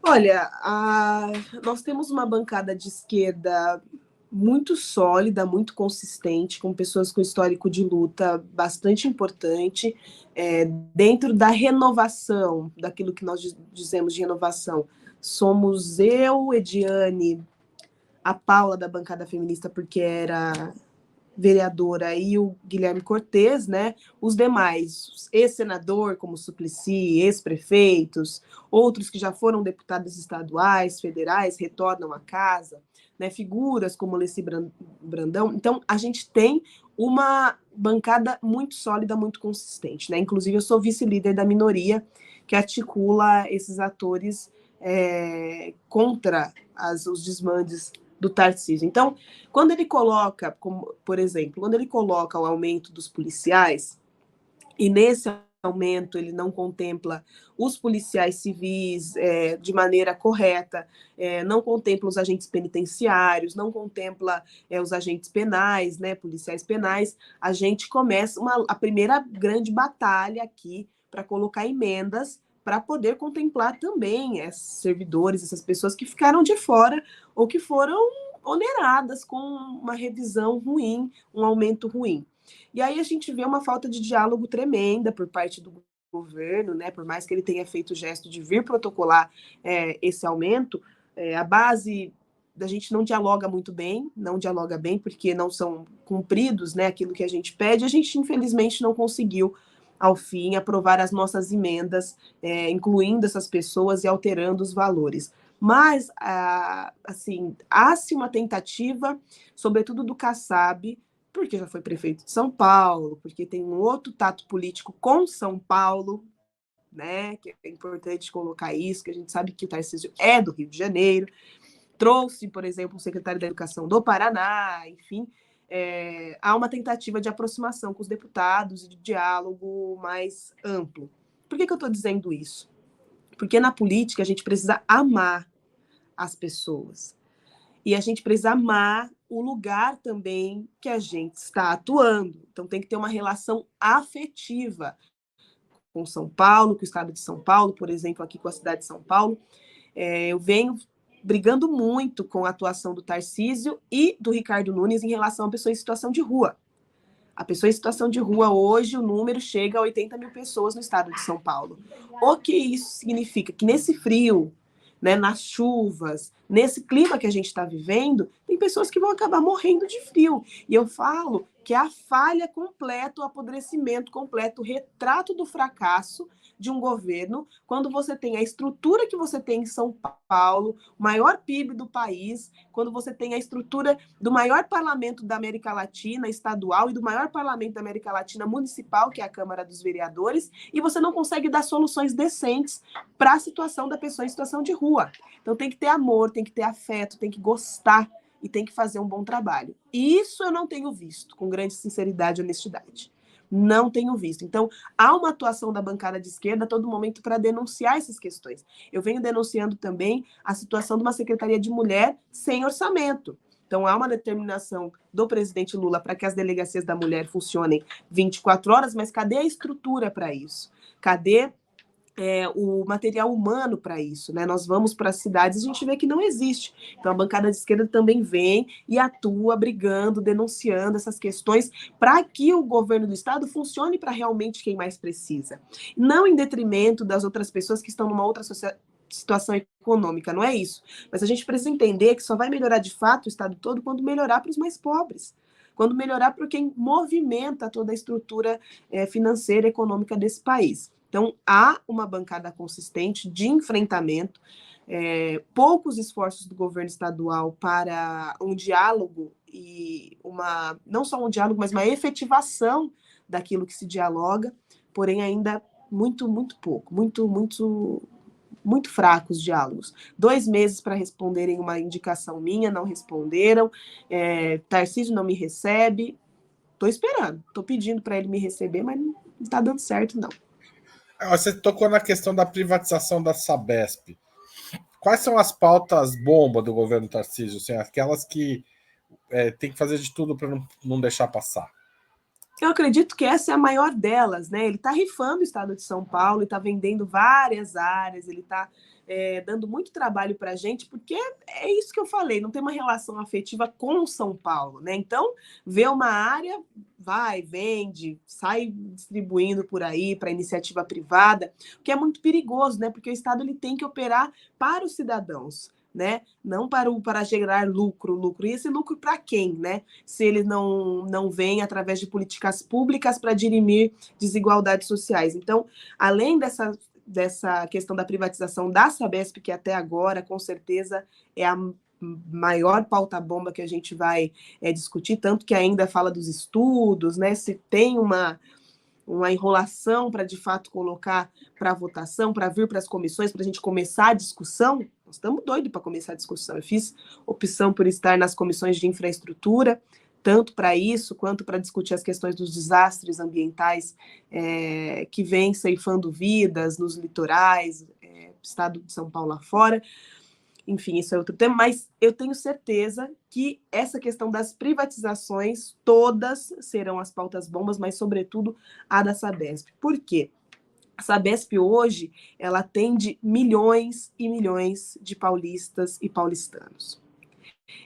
Olha, a... nós temos uma bancada de esquerda muito sólida, muito consistente, com pessoas com histórico de luta bastante importante, é, dentro da renovação, daquilo que nós dizemos de renovação. Somos eu, Ediane, a Paula da bancada feminista, porque era vereadora e o Guilherme Cortes, né? Os demais, ex-senador como Suplicy, ex-prefeitos, outros que já foram deputados estaduais, federais, retornam à casa né, figuras como Leci Brandão. Então, a gente tem uma bancada muito sólida, muito consistente. Né? Inclusive, eu sou vice-líder da minoria que articula esses atores é, contra as, os desmandes do Tarcísio. Então, quando ele coloca, como, por exemplo, quando ele coloca o aumento dos policiais, e nesse aumento ele não contempla os policiais civis é, de maneira correta, é, não contempla os agentes penitenciários, não contempla é, os agentes penais, né, policiais penais, a gente começa uma, a primeira grande batalha aqui para colocar emendas para poder contemplar também esses servidores, essas pessoas que ficaram de fora ou que foram oneradas com uma revisão ruim, um aumento ruim. E aí a gente vê uma falta de diálogo tremenda por parte do governo, né? Por mais que ele tenha feito o gesto de vir protocolar é, esse aumento, é, a base da gente não dialoga muito bem, não dialoga bem porque não são cumpridos, né? Aquilo que a gente pede, a gente infelizmente não conseguiu ao fim aprovar as nossas emendas, é, incluindo essas pessoas e alterando os valores. Mas, ah, assim, há-se uma tentativa, sobretudo do Kassab, porque já foi prefeito de São Paulo, porque tem um outro tato político com São Paulo, né? Que é importante colocar isso, que a gente sabe que o Tarcísio é do Rio de Janeiro. Trouxe, por exemplo, o secretário da Educação do Paraná, enfim. É, há uma tentativa de aproximação com os deputados e de diálogo mais amplo. Por que, que eu estou dizendo isso? Porque na política a gente precisa amar as pessoas. E a gente precisa amar o lugar também que a gente está atuando. Então tem que ter uma relação afetiva com São Paulo, com o estado de São Paulo, por exemplo, aqui com a cidade de São Paulo. É, eu venho brigando muito com a atuação do Tarcísio e do Ricardo Nunes em relação a pessoas em situação de rua. A pessoa em situação de rua hoje, o número chega a 80 mil pessoas no estado de São Paulo. O que isso significa? Que nesse frio, né, nas chuvas, nesse clima que a gente está vivendo, tem pessoas que vão acabar morrendo de frio. E eu falo que é a falha completa, o apodrecimento completo, o retrato do fracasso de um governo, quando você tem a estrutura que você tem em São Paulo, o maior PIB do país, quando você tem a estrutura do maior parlamento da América Latina estadual e do maior parlamento da América Latina municipal, que é a Câmara dos Vereadores, e você não consegue dar soluções decentes para a situação da pessoa em situação de rua. Então tem que ter amor, tem que ter afeto, tem que gostar e tem que fazer um bom trabalho. Isso eu não tenho visto, com grande sinceridade e honestidade. Não tenho visto. Então, há uma atuação da bancada de esquerda a todo momento para denunciar essas questões. Eu venho denunciando também a situação de uma secretaria de mulher sem orçamento. Então, há uma determinação do presidente Lula para que as delegacias da mulher funcionem 24 horas, mas cadê a estrutura para isso? Cadê é, o material humano para isso, né? Nós vamos para as cidades e a gente vê que não existe. Então a bancada de esquerda também vem e atua brigando, denunciando essas questões para que o governo do estado funcione para realmente quem mais precisa, não em detrimento das outras pessoas que estão numa outra situação econômica, não é isso. Mas a gente precisa entender que só vai melhorar de fato o estado todo quando melhorar para os mais pobres quando melhorar para quem movimenta toda a estrutura é, financeira e econômica desse país. Então, há uma bancada consistente de enfrentamento, é, poucos esforços do governo estadual para um diálogo e uma, não só um diálogo, mas uma efetivação daquilo que se dialoga, porém ainda muito, muito pouco, muito, muito, muito fracos diálogos. Dois meses para responderem uma indicação minha, não responderam. É, Tarcísio não me recebe. Estou esperando, estou pedindo para ele me receber, mas não está dando certo, não.
Ah, você tocou na questão da privatização da Sabesp. Quais são as pautas bomba do governo Tarcísio? Assim, aquelas que é, tem que fazer de tudo para não, não deixar passar?
Eu acredito que essa é a maior delas, né? Ele está rifando o estado de São Paulo, está vendendo várias áreas, ele está é, dando muito trabalho para a gente, porque é isso que eu falei, não tem uma relação afetiva com São Paulo, né? Então, vê uma área, vai, vende, sai distribuindo por aí para iniciativa privada, o que é muito perigoso, né? Porque o Estado ele tem que operar para os cidadãos. Né? Não para, o, para gerar lucro, lucro. E esse lucro para quem, né? Se ele não, não vem através de políticas públicas para dirimir desigualdades sociais. Então, além dessa dessa questão da privatização da Sabesp, que até agora, com certeza, é a maior pauta-bomba que a gente vai é, discutir, tanto que ainda fala dos estudos, né? Se tem uma, uma enrolação para de fato colocar para votação, para vir para as comissões, para a gente começar a discussão. Nós estamos doidos para começar a discussão. Eu fiz opção por estar nas comissões de infraestrutura, tanto para isso quanto para discutir as questões dos desastres ambientais é, que vêm ceifando vidas nos litorais, é, estado de São Paulo lá fora. Enfim, isso é outro tema, mas eu tenho certeza que essa questão das privatizações, todas serão as pautas bombas, mas sobretudo a da Sabesp. Por quê? A Sabesp hoje, ela atende milhões e milhões de paulistas e paulistanos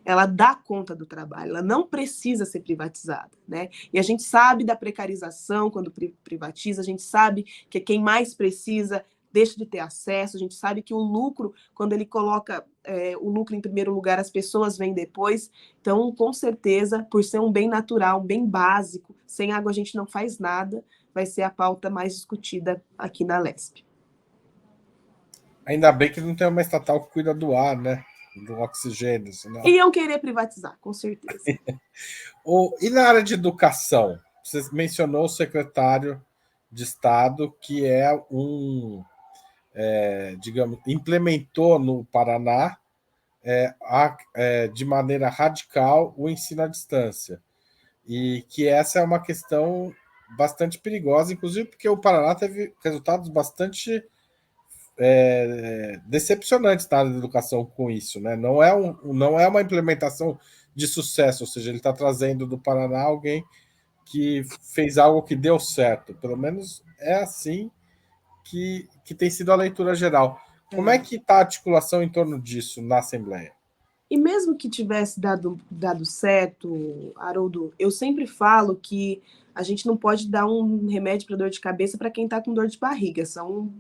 ela dá conta do trabalho, ela não precisa ser privatizada, né? E a gente sabe da precarização quando privatiza, a gente sabe que quem mais precisa deixa de ter acesso, a gente sabe que o lucro, quando ele coloca é, o lucro em primeiro lugar, as pessoas vêm depois. Então, com certeza, por ser um bem natural, um bem básico, sem água a gente não faz nada, vai ser a pauta mais discutida aqui na LESP.
Ainda bem que não tem uma estatal que cuida do ar, né? Do oxigênio.
Senão... Iam querer privatizar, com certeza.
o, e na área de educação? Você mencionou o secretário de Estado, que é um, é, digamos, implementou no Paraná é, a, é, de maneira radical o ensino à distância. E que essa é uma questão bastante perigosa, inclusive porque o Paraná teve resultados bastante é, decepcionantes na área da educação com isso. Né? Não, é um, não é uma implementação de sucesso, ou seja, ele está trazendo do Paraná alguém que fez algo que deu certo. Pelo menos é assim que, que tem sido a leitura geral. Como é, é que está a articulação em torno disso na Assembleia?
E mesmo que tivesse dado, dado certo, Haroldo, eu sempre falo que a gente não pode dar um remédio para dor de cabeça para quem está com dor de barriga. São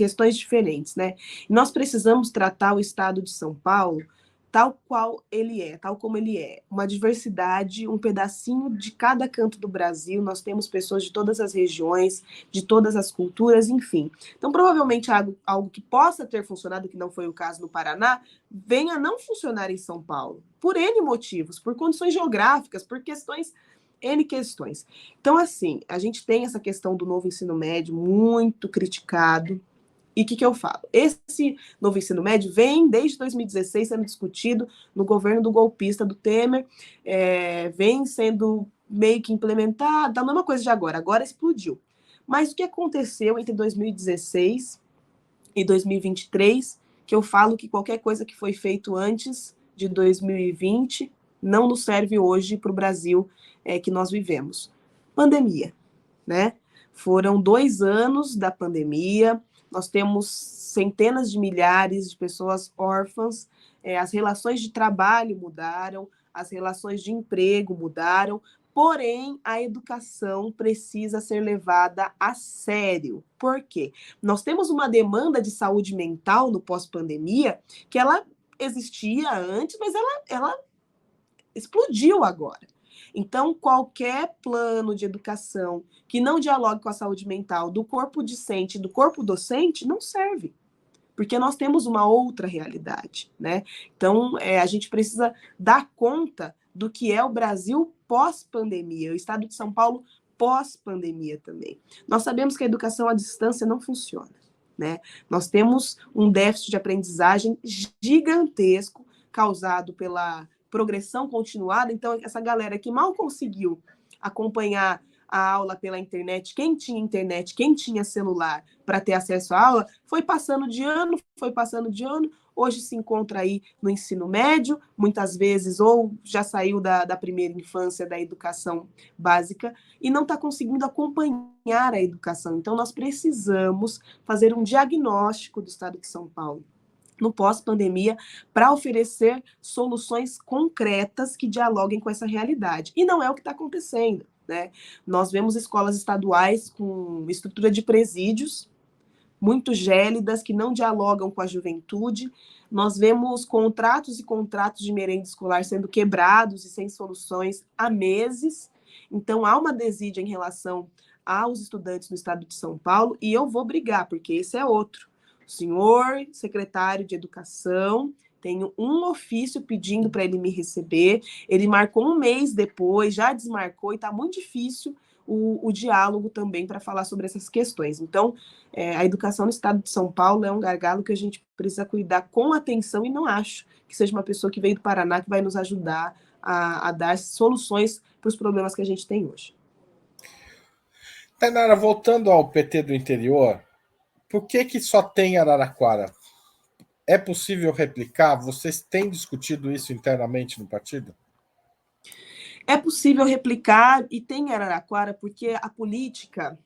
questões diferentes, né? nós precisamos tratar o estado de São Paulo tal qual ele é, tal como ele é. Uma diversidade, um pedacinho de cada canto do Brasil. Nós temos pessoas de todas as regiões, de todas as culturas, enfim. Então, provavelmente algo, algo que possa ter funcionado, que não foi o caso no Paraná, venha a não funcionar em São Paulo, por N motivos, por condições geográficas, por questões N questões. Então, assim, a gente tem essa questão do novo ensino médio muito criticado, e o que, que eu falo? Esse novo ensino médio vem desde 2016 sendo discutido no governo do golpista do Temer, é, vem sendo meio que implementado, a mesma coisa de agora, agora explodiu. Mas o que aconteceu entre 2016 e 2023, que eu falo que qualquer coisa que foi feito antes de 2020 não nos serve hoje para o Brasil é, que nós vivemos. Pandemia, né? Foram dois anos da pandemia, nós temos centenas de milhares de pessoas órfãs, é, as relações de trabalho mudaram, as relações de emprego mudaram, porém a educação precisa ser levada a sério. Por quê? Nós temos uma demanda de saúde mental no pós-pandemia que ela existia antes, mas ela, ela explodiu agora. Então, qualquer plano de educação que não dialogue com a saúde mental do corpo discente, do corpo docente, não serve. Porque nós temos uma outra realidade, né? Então, é, a gente precisa dar conta do que é o Brasil pós-pandemia, o estado de São Paulo pós-pandemia também. Nós sabemos que a educação à distância não funciona, né? Nós temos um déficit de aprendizagem gigantesco causado pela progressão continuada. Então, essa galera que mal conseguiu acompanhar a aula pela internet, quem tinha internet, quem tinha celular para ter acesso à aula, foi passando de ano, foi passando de ano, hoje se encontra aí no ensino médio, muitas vezes, ou já saiu da, da primeira infância, da educação básica, e não está conseguindo acompanhar a educação. Então, nós precisamos fazer um diagnóstico do estado de São Paulo no pós-pandemia para oferecer soluções concretas que dialoguem com essa realidade. E não é o que está acontecendo. Né? Nós vemos escolas estaduais com estrutura de presídios muito gélidas, que não dialogam com a juventude. Nós vemos contratos e contratos de merenda escolar sendo quebrados e sem soluções há meses. Então, há uma desídia em relação aos estudantes no estado de São Paulo, e eu vou brigar, porque esse é outro senhor secretário de Educação, tenho um ofício pedindo para ele me receber. Ele marcou um mês depois, já desmarcou, e está muito difícil o, o diálogo também para falar sobre essas questões. Então, é, a educação no estado de São Paulo é um gargalo que a gente precisa cuidar com atenção e não acho que seja uma pessoa que veio do Paraná que vai nos ajudar a, a dar soluções para os problemas que a gente tem hoje.
Tainara, voltando ao PT do interior, por que, que só tem Araraquara? É possível replicar? Vocês têm discutido isso internamente no partido?
É possível replicar e tem Araraquara porque a política,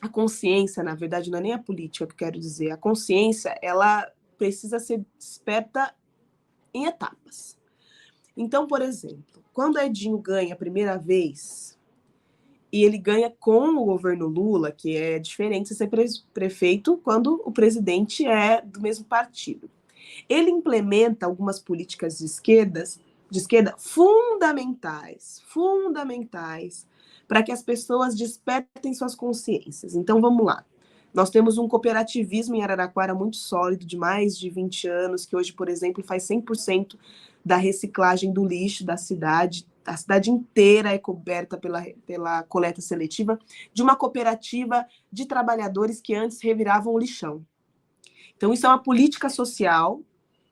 a consciência, na verdade, não é nem a política que eu quero dizer, a consciência, ela precisa ser desperta em etapas. Então, por exemplo, quando Edinho ganha a primeira vez e ele ganha com o governo Lula, que é diferente ser prefeito quando o presidente é do mesmo partido. Ele implementa algumas políticas de esquerdas, de esquerda fundamentais, fundamentais para que as pessoas despertem suas consciências. Então vamos lá. Nós temos um cooperativismo em Araraquara muito sólido, de mais de 20 anos, que hoje, por exemplo, faz 100% da reciclagem do lixo da cidade. A cidade inteira é coberta pela, pela coleta seletiva de uma cooperativa de trabalhadores que antes reviravam o lixão. Então, isso é uma política social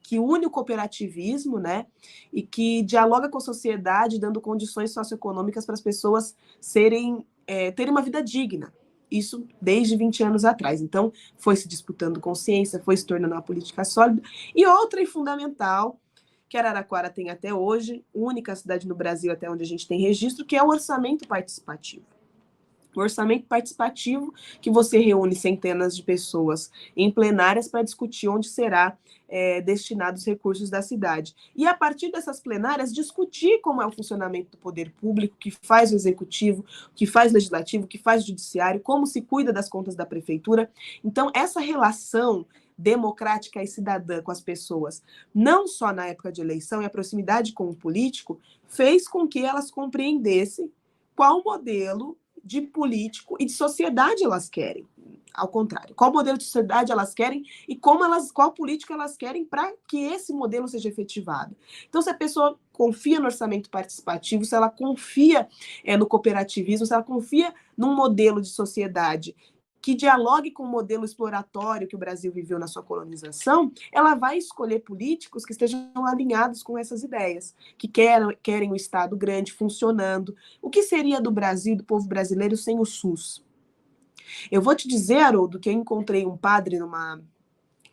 que une o cooperativismo, né, e que dialoga com a sociedade, dando condições socioeconômicas para as pessoas serem é, terem uma vida digna. Isso desde 20 anos atrás. Então, foi se disputando consciência, foi se tornando uma política sólida. E outra e fundamental, que Araraquara tem até hoje, única cidade no Brasil até onde a gente tem registro, que é o orçamento participativo o orçamento participativo, que você reúne centenas de pessoas em plenárias para discutir onde será é, destinados os recursos da cidade. E a partir dessas plenárias, discutir como é o funcionamento do poder público, que faz o executivo, que faz o legislativo, que faz o judiciário, como se cuida das contas da prefeitura. Então, essa relação democrática e cidadã com as pessoas, não só na época de eleição e a proximidade com o político, fez com que elas compreendessem qual modelo de político e de sociedade elas querem. Ao contrário, qual modelo de sociedade elas querem e como elas, qual política elas querem para que esse modelo seja efetivado. Então, se a pessoa confia no orçamento participativo, se ela confia é, no cooperativismo, se ela confia num modelo de sociedade que dialogue com o modelo exploratório que o Brasil viveu na sua colonização, ela vai escolher políticos que estejam alinhados com essas ideias, que querem, o Estado grande funcionando. O que seria do Brasil, do povo brasileiro, sem o SUS? Eu vou te dizer, Haroldo, que eu encontrei um padre numa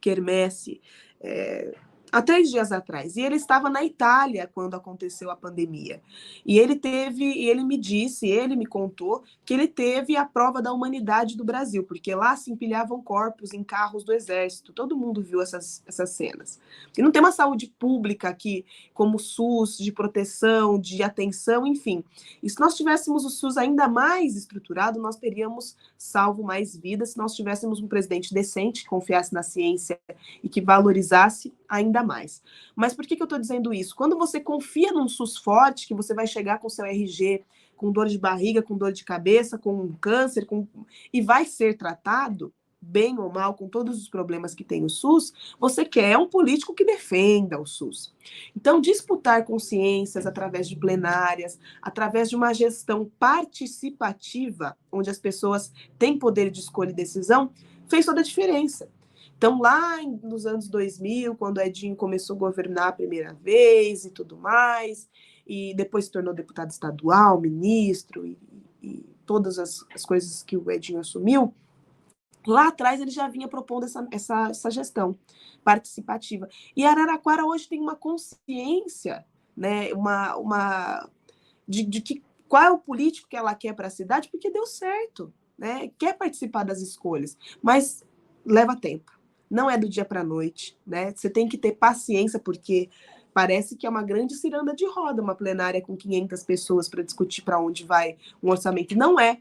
quermesse é, há três dias atrás. E ele estava na Itália quando aconteceu a pandemia. E ele teve, e ele me disse, ele me contou que ele teve a prova da humanidade do Brasil, porque lá se empilhavam corpos em carros do exército. Todo mundo viu essas, essas cenas. E não tem uma saúde pública aqui, como o SUS, de proteção, de atenção, enfim. E se nós tivéssemos o SUS ainda mais estruturado, nós teríamos salvo mais vidas se nós tivéssemos um presidente decente, que confiasse na ciência e que valorizasse ainda mais. Mas por que, que eu estou dizendo isso? Quando você confia num SUS forte, que você vai chegar com seu RG com dor de barriga, com dor de cabeça, com um câncer, com... e vai ser tratado, bem ou mal, com todos os problemas que tem o SUS, você quer um político que defenda o SUS. Então, disputar consciências através de plenárias, através de uma gestão participativa, onde as pessoas têm poder de escolha e decisão, fez toda a diferença. Então, lá nos anos 2000, quando Edinho começou a governar a primeira vez e tudo mais, e depois se tornou deputado estadual, ministro e, e todas as, as, coisas que o Edinho assumiu, lá atrás ele já vinha propondo essa, essa, essa gestão participativa. E Araraquara hoje tem uma consciência, né, uma, uma de, de que qual é o político que ela quer para a cidade, porque deu certo, né? Quer participar das escolhas, mas leva tempo não é do dia para a noite, né? Você tem que ter paciência, porque parece que é uma grande ciranda de roda, uma plenária com 500 pessoas para discutir para onde vai um orçamento. Não é,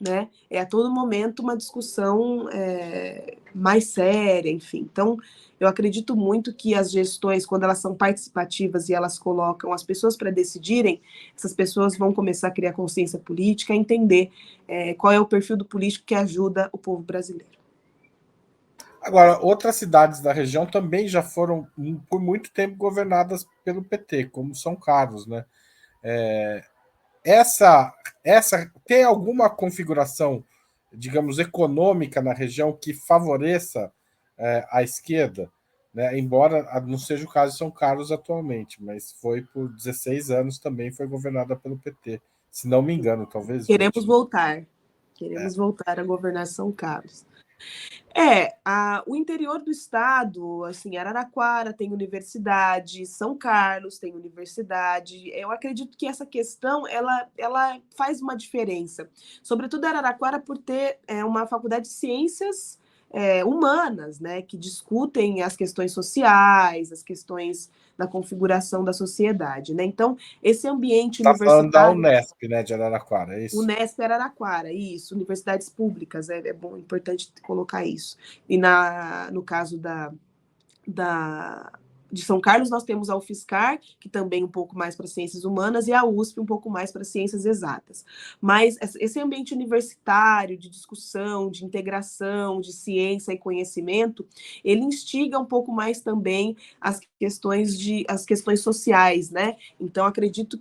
né? É a todo momento uma discussão é, mais séria, enfim. Então, eu acredito muito que as gestões, quando elas são participativas e elas colocam as pessoas para decidirem, essas pessoas vão começar a criar consciência política, a entender é, qual é o perfil do político que ajuda o povo brasileiro.
Agora, outras cidades da região também já foram por muito tempo governadas pelo PT, como São Carlos, né? É, essa, essa tem alguma configuração, digamos, econômica na região que favoreça é, a esquerda, né? Embora não seja o caso de São Carlos atualmente, mas foi por 16 anos também foi governada pelo PT, se não me engano, talvez.
Queremos voltar, queremos é. voltar a governar São Carlos. É, a, o interior do estado, assim, Araraquara tem universidade, São Carlos tem universidade. Eu acredito que essa questão ela, ela faz uma diferença, sobretudo Araraquara por ter é, uma faculdade de ciências é, humanas, né, que discutem as questões sociais, as questões da configuração da sociedade, né? Então, esse ambiente
tá universitário... da Unesp, né, de Araraquara, é isso?
Unesp Araraquara, isso, universidades públicas, é, é bom, importante colocar isso. E na, no caso da, da de São Carlos, nós temos a UFSCar, que também um pouco mais para ciências humanas, e a USP um pouco mais para ciências exatas. Mas esse ambiente universitário de discussão, de integração, de ciência e conhecimento, ele instiga um pouco mais também as questões de as questões sociais, né? Então acredito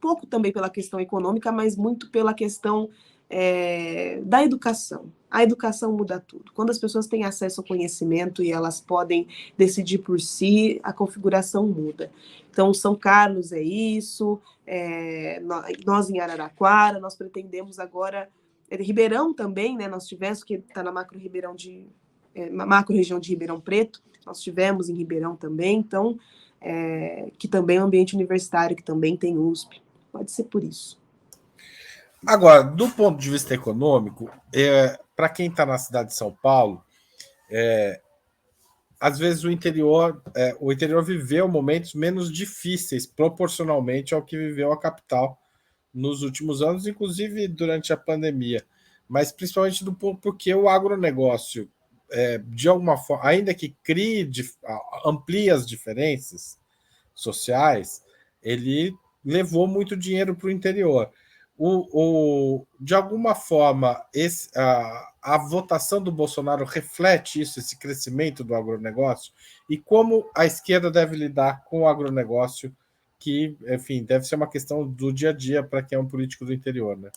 pouco também pela questão econômica, mas muito pela questão é, da educação. A educação muda tudo. Quando as pessoas têm acesso ao conhecimento e elas podem decidir por si, a configuração muda. Então, São Carlos é isso, é, nós em Araraquara, nós pretendemos agora, é, Ribeirão também, né? Nós tivemos, que está na macro Ribeirão de é, macro região de Ribeirão Preto, nós tivemos em Ribeirão também, então, é, que também é um ambiente universitário, que também tem USP. Pode ser por isso.
Agora, do ponto de vista econômico, é, para quem está na cidade de São Paulo, é, às vezes o interior, é, o interior viveu momentos menos difíceis proporcionalmente ao que viveu a capital nos últimos anos, inclusive durante a pandemia. Mas principalmente do porque o agronegócio, é, de alguma forma, ainda que crie, amplie as diferenças sociais, ele levou muito dinheiro para o interior o, o, de alguma forma, esse, a, a votação do Bolsonaro reflete isso, esse crescimento do agronegócio, e como a esquerda deve lidar com o agronegócio, que, enfim, deve ser uma questão do dia a dia para quem é um político do interior, né?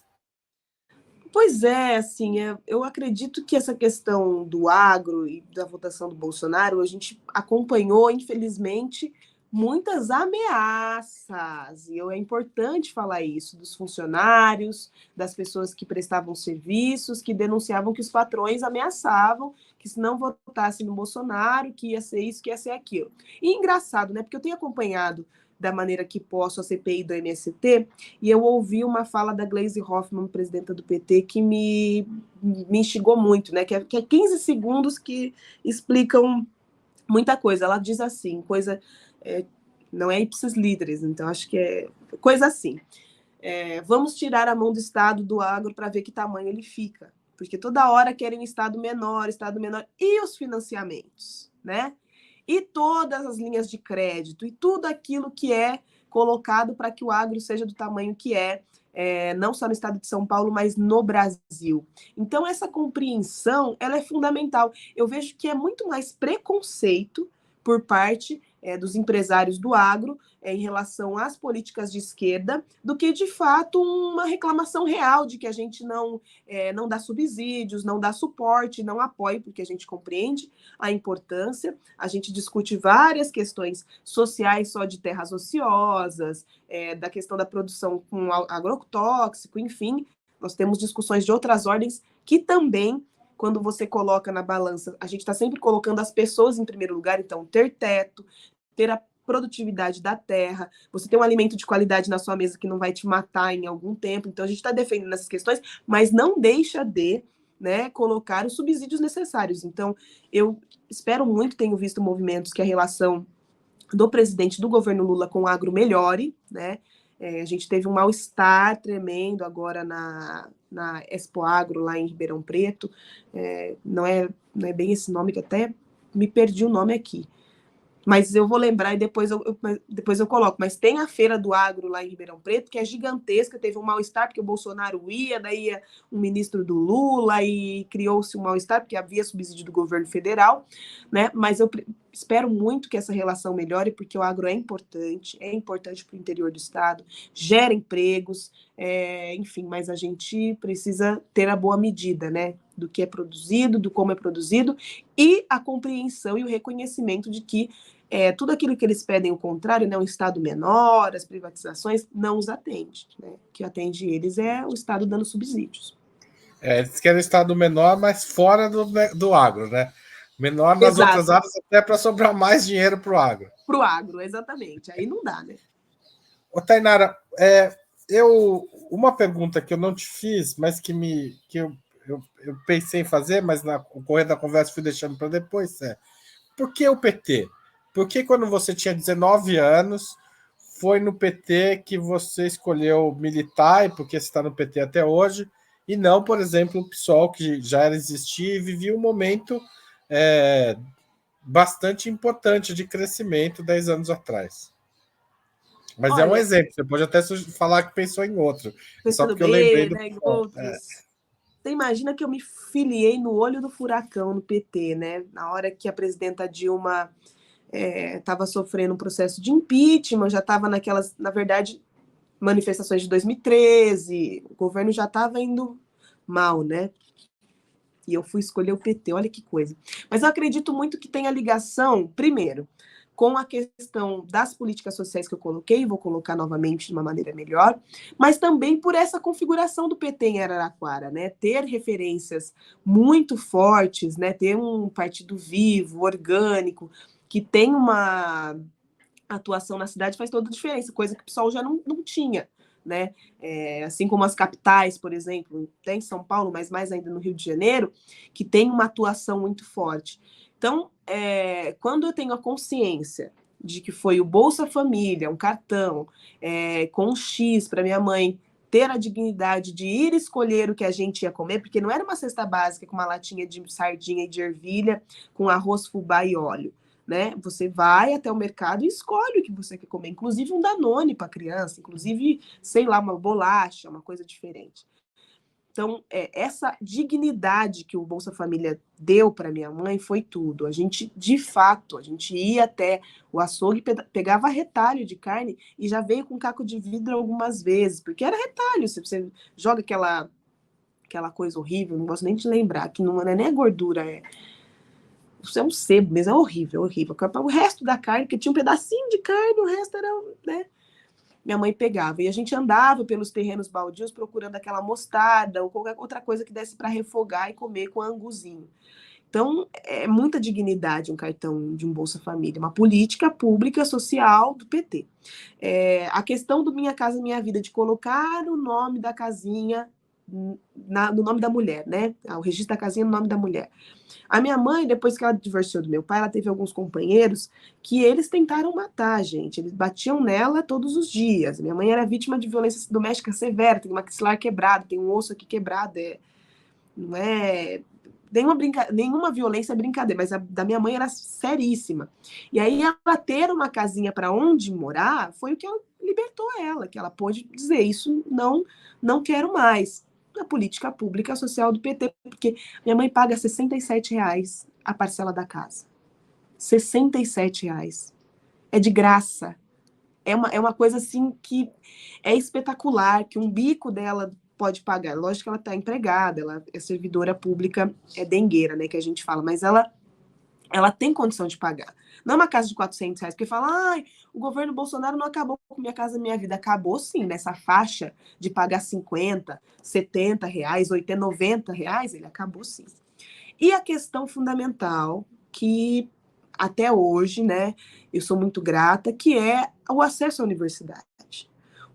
Pois é, assim, é, eu acredito que essa questão do agro e da votação do Bolsonaro, a gente acompanhou, infelizmente, muitas ameaças, e é importante falar isso, dos funcionários, das pessoas que prestavam serviços, que denunciavam que os patrões ameaçavam que se não votasse no Bolsonaro, que ia ser isso, que ia ser aquilo. E engraçado, né? Porque eu tenho acompanhado da maneira que posso a CPI do MST, e eu ouvi uma fala da Glaise Hoffmann, presidenta do PT, que me, me instigou muito, né? Que é, que é 15 segundos que explicam muita coisa. Ela diz assim, coisa é, não é ipsis líderes, então acho que é coisa assim. É, vamos tirar a mão do Estado do agro para ver que tamanho ele fica, porque toda hora querem um Estado menor, Estado menor, e os financiamentos, né? E todas as linhas de crédito, e tudo aquilo que é colocado para que o agro seja do tamanho que é, é, não só no estado de São Paulo, mas no Brasil. Então, essa compreensão ela é fundamental. Eu vejo que é muito mais preconceito por parte é, dos empresários do agro é, em relação às políticas de esquerda do que, de fato, uma reclamação real de que a gente não, é, não dá subsídios, não dá suporte, não apoia, porque a gente compreende a importância, a gente discute várias questões sociais só de terras ociosas, é, da questão da produção com agrotóxico, enfim, nós temos discussões de outras ordens que também quando você coloca na balança, a gente está sempre colocando as pessoas em primeiro lugar, então ter teto, ter a produtividade da terra, você ter um alimento de qualidade na sua mesa que não vai te matar em algum tempo. Então, a gente está defendendo essas questões, mas não deixa de né, colocar os subsídios necessários. Então, eu espero muito, tenho visto movimentos que a relação do presidente do governo Lula com o agro melhore, né? É, a gente teve um mal-estar tremendo agora na, na Expo Agro, lá em Ribeirão Preto. É, não, é, não é bem esse nome que até me perdi o nome aqui. Mas eu vou lembrar e depois eu, eu, depois eu coloco. Mas tem a Feira do Agro lá em Ribeirão Preto, que é gigantesca, teve um mal-estar, porque o Bolsonaro ia, daí ia um ministro do Lula e criou-se um mal-estar, porque havia subsídio do governo federal, né? Mas eu espero muito que essa relação melhore, porque o agro é importante, é importante para o interior do estado, gera empregos, é, enfim, mas a gente precisa ter a boa medida, né? Do que é produzido, do como é produzido, e a compreensão e o reconhecimento de que é, tudo aquilo que eles pedem o contrário, né, um Estado menor, as privatizações, não os atende. Né? O que atende eles é o Estado dando subsídios.
É, eles querem Estado menor, mas fora do, do agro, né? Menor nas Exato. outras áreas, até para sobrar mais dinheiro para o agro.
Para o agro, exatamente. Aí não dá, né?
Ô, Tainara, é, eu, uma pergunta que eu não te fiz, mas que, me, que eu, eu, eu pensei em fazer, mas na correr da conversa fui deixando para depois, é por que o PT? Por que quando você tinha 19 anos foi no PT que você escolheu militar e porque você está no PT até hoje, e não, por exemplo, o PSOL, que já existia e vivia um momento é, bastante importante de crescimento 10 anos atrás. Mas Olha, é um exemplo, você pode até falar que pensou em outro. Só porque eu lembrei do. Né,
é. Você imagina que eu me filiei no olho do furacão no PT, né? Na hora que a presidenta Dilma estava é, sofrendo um processo de impeachment, já estava naquelas, na verdade, manifestações de 2013, o governo já estava indo mal, né? E eu fui escolher o PT, olha que coisa. Mas eu acredito muito que tem a ligação, primeiro, com a questão das políticas sociais que eu coloquei, vou colocar novamente de uma maneira melhor, mas também por essa configuração do PT em Araraquara, né? Ter referências muito fortes, né? Ter um partido vivo, orgânico, que tem uma atuação na cidade faz toda a diferença, coisa que o pessoal já não, não tinha. Né? É, assim como as capitais, por exemplo, tem São Paulo, mas mais ainda no Rio de Janeiro, que tem uma atuação muito forte. Então, é, quando eu tenho a consciência de que foi o Bolsa Família, um cartão, é, com um X para minha mãe ter a dignidade de ir escolher o que a gente ia comer, porque não era uma cesta básica com uma latinha de sardinha e de ervilha, com arroz, fubá e óleo. Né? Você vai até o mercado e escolhe o que você quer comer, inclusive um Danone para criança, inclusive, sei lá, uma bolacha, uma coisa diferente. Então, é, essa dignidade que o Bolsa Família deu para minha mãe foi tudo. A gente, de fato, a gente ia até o açougue, pegava retalho de carne e já veio com caco de vidro algumas vezes, porque era retalho. Você, você joga aquela, aquela coisa horrível, não gosto nem de lembrar, que não é nem a gordura, é, isso é um sebo mesmo, é horrível, horrível. O resto da carne, que tinha um pedacinho de carne, o resto era, né? Minha mãe pegava. E a gente andava pelos terrenos baldios procurando aquela mostarda ou qualquer outra coisa que desse para refogar e comer com anguzinho. Então, é muita dignidade um cartão de um Bolsa Família, uma política pública social do PT. É, a questão do Minha Casa Minha Vida, de colocar o nome da casinha na, no nome da mulher, né? O registro da casinha no nome da mulher. A minha mãe, depois que ela divorciou do meu pai, ela teve alguns companheiros que eles tentaram matar, gente. Eles batiam nela todos os dias. Minha mãe era vítima de violência doméstica severa, tem maxilar quebrado, tem um osso aqui quebrado. É, não é nenhuma, brinca... nenhuma violência é brincadeira, mas a da minha mãe era seríssima. E aí ela ter uma casinha para onde morar foi o que libertou ela, que ela pôde dizer isso não não quero mais na política pública social do PT, porque minha mãe paga 67 reais a parcela da casa. 67 reais. É de graça. É uma, é uma coisa assim que é espetacular, que um bico dela pode pagar. Lógico que ela está empregada, ela é servidora pública, é dengueira, né, que a gente fala, mas ela ela tem condição de pagar. Não é uma casa de 400 reais, porque fala, ai, o governo Bolsonaro não acabou com minha casa, minha vida. Acabou sim, nessa faixa de pagar 50, 70 reais, 80, 90 reais, ele acabou sim. E a questão fundamental, que até hoje, né, eu sou muito grata, que é o acesso à universidade.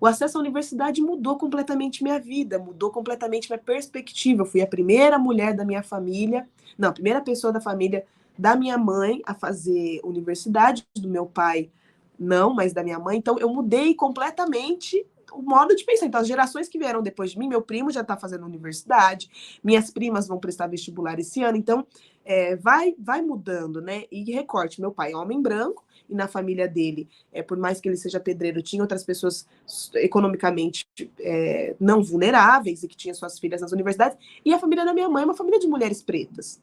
O acesso à universidade mudou completamente minha vida, mudou completamente minha perspectiva. Eu fui a primeira mulher da minha família, não, a primeira pessoa da família da minha mãe a fazer universidade, do meu pai não, mas da minha mãe. Então eu mudei completamente o modo de pensar. Então, as gerações que vieram depois de mim, meu primo já está fazendo universidade, minhas primas vão prestar vestibular esse ano, então é, vai, vai mudando, né? E recorte: meu pai é homem branco, e na família dele, é, por mais que ele seja pedreiro, tinha outras pessoas economicamente é, não vulneráveis e que tinham suas filhas nas universidades, e a família da minha mãe é uma família de mulheres pretas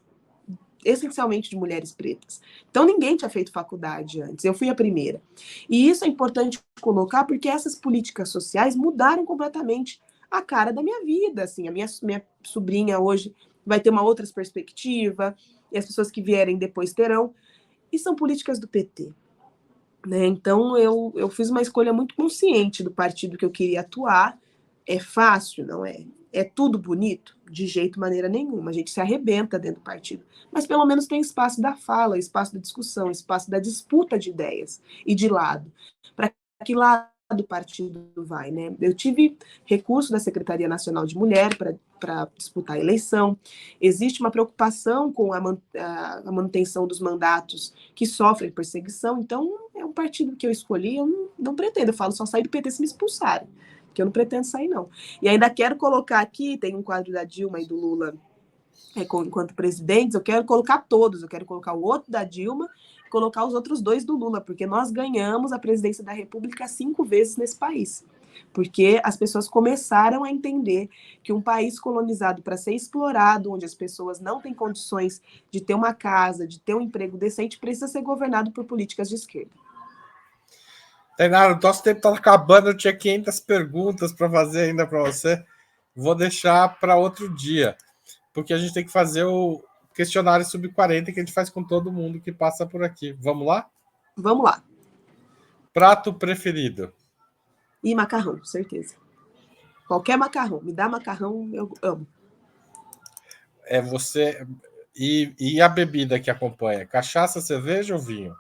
essencialmente de mulheres pretas. Então ninguém tinha feito faculdade antes, eu fui a primeira. E isso é importante colocar porque essas políticas sociais mudaram completamente a cara da minha vida, assim, a minha, minha sobrinha hoje vai ter uma outra perspectiva, e as pessoas que vierem depois terão, e são políticas do PT. Né? Então eu, eu fiz uma escolha muito consciente do partido que eu queria atuar. É fácil, não é? É tudo bonito? De jeito, maneira nenhuma. A gente se arrebenta dentro do partido. Mas pelo menos tem espaço da fala, espaço da discussão, espaço da disputa de ideias e de lado. Para que lado o partido vai, né? Eu tive recurso da Secretaria Nacional de Mulher para disputar a eleição. Existe uma preocupação com a, a, manutenção dos mandatos que sofrem perseguição. Então, é um partido que eu escolhi. Eu não, não pretendo. Eu falo só sair do PT se me expulsarem que eu não pretendo sair, não. E ainda quero colocar aqui, tem um quadro da Dilma e do Lula é, enquanto presidentes, eu quero colocar todos, eu quero colocar o outro da Dilma e colocar os outros dois do Lula, porque nós ganhamos a presidência da República cinco vezes nesse país. Porque as pessoas começaram a entender que um país colonizado para ser explorado, onde as pessoas não têm condições de ter uma casa, de ter um emprego decente, precisa ser governado por políticas de esquerda.
Tainara, nosso tempo está acabando, eu tinha 500 perguntas para fazer ainda para você. Vou deixar para outro dia porque a gente tem que fazer o questionário sub 40 que a gente faz com todo mundo que passa por aqui. Vamos lá?
Vamos lá.
Prato preferido?
E macarrão, certeza. Qualquer macarrão. Me dá macarrão, eu amo.
É você. E, e a bebida que acompanha? Cachaça, cerveja ou vinho?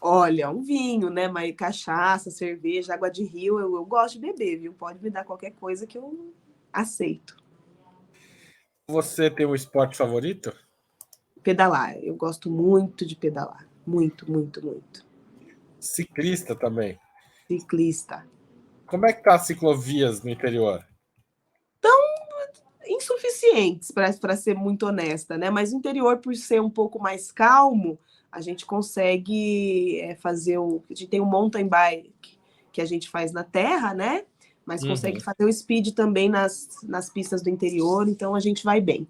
Olha, um vinho, né? Mas cachaça, cerveja, água de rio, eu, eu gosto de beber, viu? Pode me dar qualquer coisa que eu aceito.
Você tem um esporte favorito?
Pedalar. Eu gosto muito de pedalar. Muito, muito, muito.
Ciclista também?
Ciclista.
Como é que tá as ciclovias no interior?
Tão insuficientes, para ser muito honesta, né? Mas o interior, por ser um pouco mais calmo, a gente consegue é, fazer o. A gente tem o mountain bike que a gente faz na terra, né? mas uhum. consegue fazer o speed também nas, nas pistas do interior, então a gente vai bem.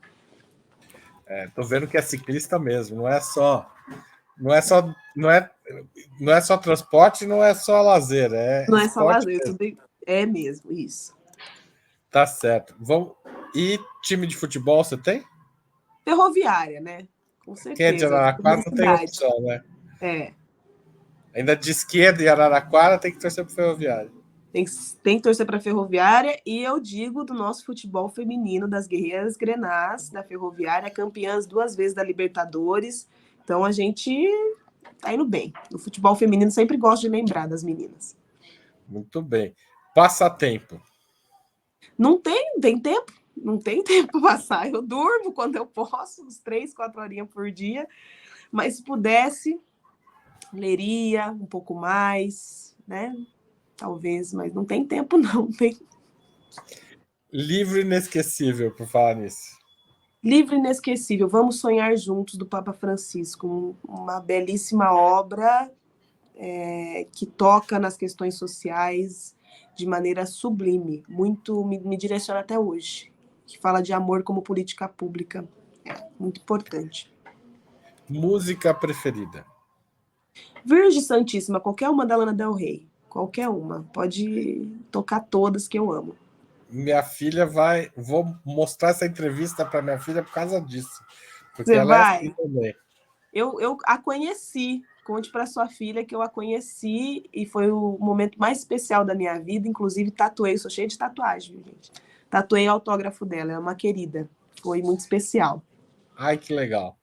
É, tô vendo que é ciclista mesmo, não é só não é só não é não é só transporte, não é só lazer, é
Não é só lazer, mesmo. tudo é mesmo, isso.
Tá certo. Vamos e time de futebol você tem?
Ferroviária, né? Com certeza.
É de Araraquara não tem opção, né?
É.
Ainda de esquerda e Araraquara tem que torcer pro Ferroviário.
Tem, tem que torcer para a Ferroviária e eu digo do nosso futebol feminino, das Guerreiras Grenás, da Ferroviária, campeãs duas vezes da Libertadores. Então a gente tá indo bem. O futebol feminino sempre gosto de lembrar das meninas.
Muito bem. Passatempo.
Não tem, tem tempo. Não tem tempo para passar. Eu durmo quando eu posso, uns três, quatro horinhas por dia. Mas se pudesse, leria um pouco mais, né? talvez, mas não tem tempo, não. Tem...
Livro inesquecível, por falar nisso.
Livro inesquecível, Vamos Sonhar Juntos, do Papa Francisco. Uma belíssima obra é, que toca nas questões sociais de maneira sublime, muito me, me direciona até hoje. Que fala de amor como política pública. É muito importante.
Música preferida?
Virgem Santíssima, qualquer uma da Lana Del Rey. Qualquer uma. Pode tocar todas que eu amo.
Minha filha vai. Vou mostrar essa entrevista para minha filha por causa disso.
Porque Você ela vai? é assim também. Eu, eu a conheci. Conte para sua filha que eu a conheci e foi o momento mais especial da minha vida. Inclusive, tatuei, sou cheia de tatuagem, gente. Tatuei o autógrafo dela, é uma querida. Foi muito especial.
Ai, que legal.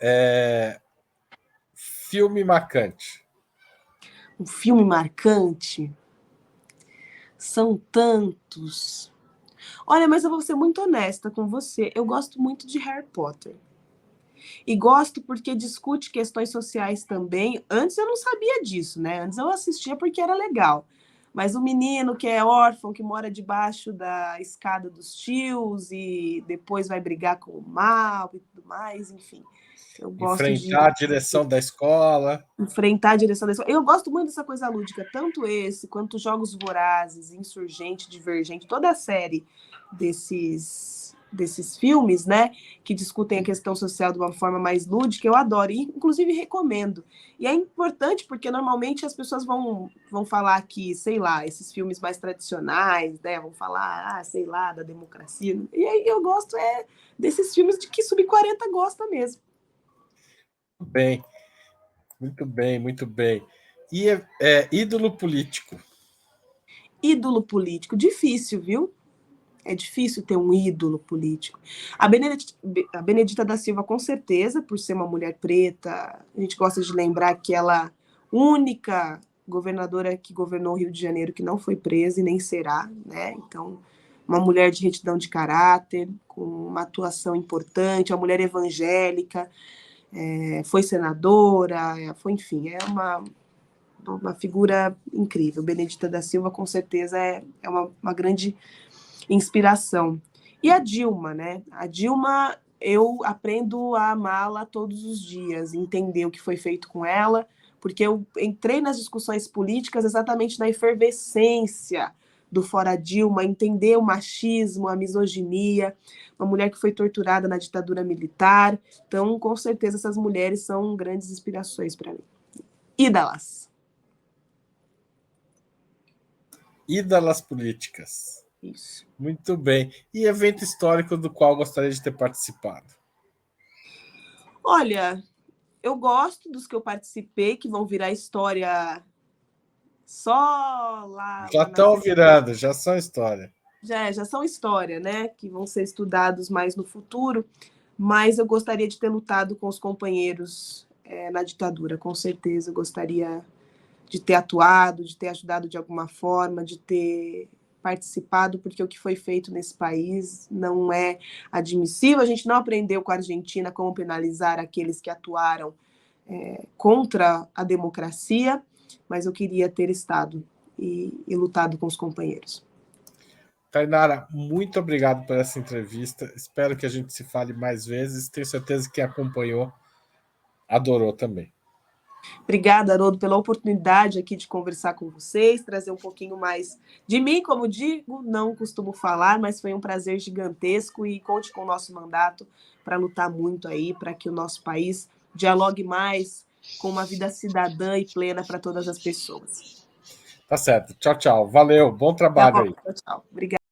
É... Filme marcante
um filme marcante? São tantos. Olha, mas eu vou ser muito honesta com você. Eu gosto muito de Harry Potter. E gosto porque discute questões sociais também. Antes eu não sabia disso, né? Antes eu assistia porque era legal. Mas o menino que é órfão, que mora debaixo da escada dos tios e depois vai brigar com o mal e tudo mais, enfim.
Eu gosto enfrentar de... a direção da escola.
Enfrentar a direção da escola. Eu gosto muito dessa coisa lúdica, tanto esse quanto Jogos Vorazes, Insurgente, Divergente, toda a série desses desses filmes, né, que discutem a questão social de uma forma mais lúdica, eu adoro e inclusive recomendo. E é importante porque normalmente as pessoas vão vão falar que, sei lá, esses filmes mais tradicionais, né, vão falar, ah, sei lá, da democracia. E aí eu gosto é desses filmes de que sub 40 gosta mesmo.
Bem, muito bem, muito bem. E é, é, ídolo político?
Ídolo político, difícil, viu? É difícil ter um ídolo político. A Benedita, a Benedita da Silva, com certeza, por ser uma mulher preta, a gente gosta de lembrar que ela, única governadora que governou o Rio de Janeiro que não foi presa e nem será, né? Então, uma mulher de retidão de caráter, com uma atuação importante, uma mulher evangélica, é, foi senadora, é, foi, enfim, é uma, uma figura incrível. Benedita da Silva, com certeza, é, é uma, uma grande inspiração. E a Dilma, né? A Dilma, eu aprendo a amá-la todos os dias, entender o que foi feito com ela, porque eu entrei nas discussões políticas exatamente na efervescência do Fora Dilma, entender o machismo, a misoginia, uma mulher que foi torturada na ditadura militar. Então, com certeza, essas mulheres são grandes inspirações para mim. Ídalas.
Ídalas políticas.
Isso.
Muito bem. E evento histórico do qual gostaria de ter participado?
Olha, eu gosto dos que eu participei, que vão virar história só lá.
Já estão virando, já são história.
Já, já são história, né? Que vão ser estudados mais no futuro. Mas eu gostaria de ter lutado com os companheiros é, na ditadura, com certeza. Eu gostaria de ter atuado, de ter ajudado de alguma forma, de ter participado, porque o que foi feito nesse país não é admissível. A gente não aprendeu com a Argentina como penalizar aqueles que atuaram é, contra a democracia mas eu queria ter estado e, e lutado com os companheiros.
Tainara, muito obrigado por essa entrevista. Espero que a gente se fale mais vezes. Tenho certeza que acompanhou adorou também.
Obrigada, Haroldo, pela oportunidade aqui de conversar com vocês, trazer um pouquinho mais de mim, como digo, não costumo falar, mas foi um prazer gigantesco e conte com o nosso mandato para lutar muito aí, para que o nosso país dialogue mais com uma vida cidadã e plena para todas as pessoas.
Tá certo. Tchau, tchau. Valeu. Bom trabalho tá bom. aí.
Tchau, tchau. Obrigada.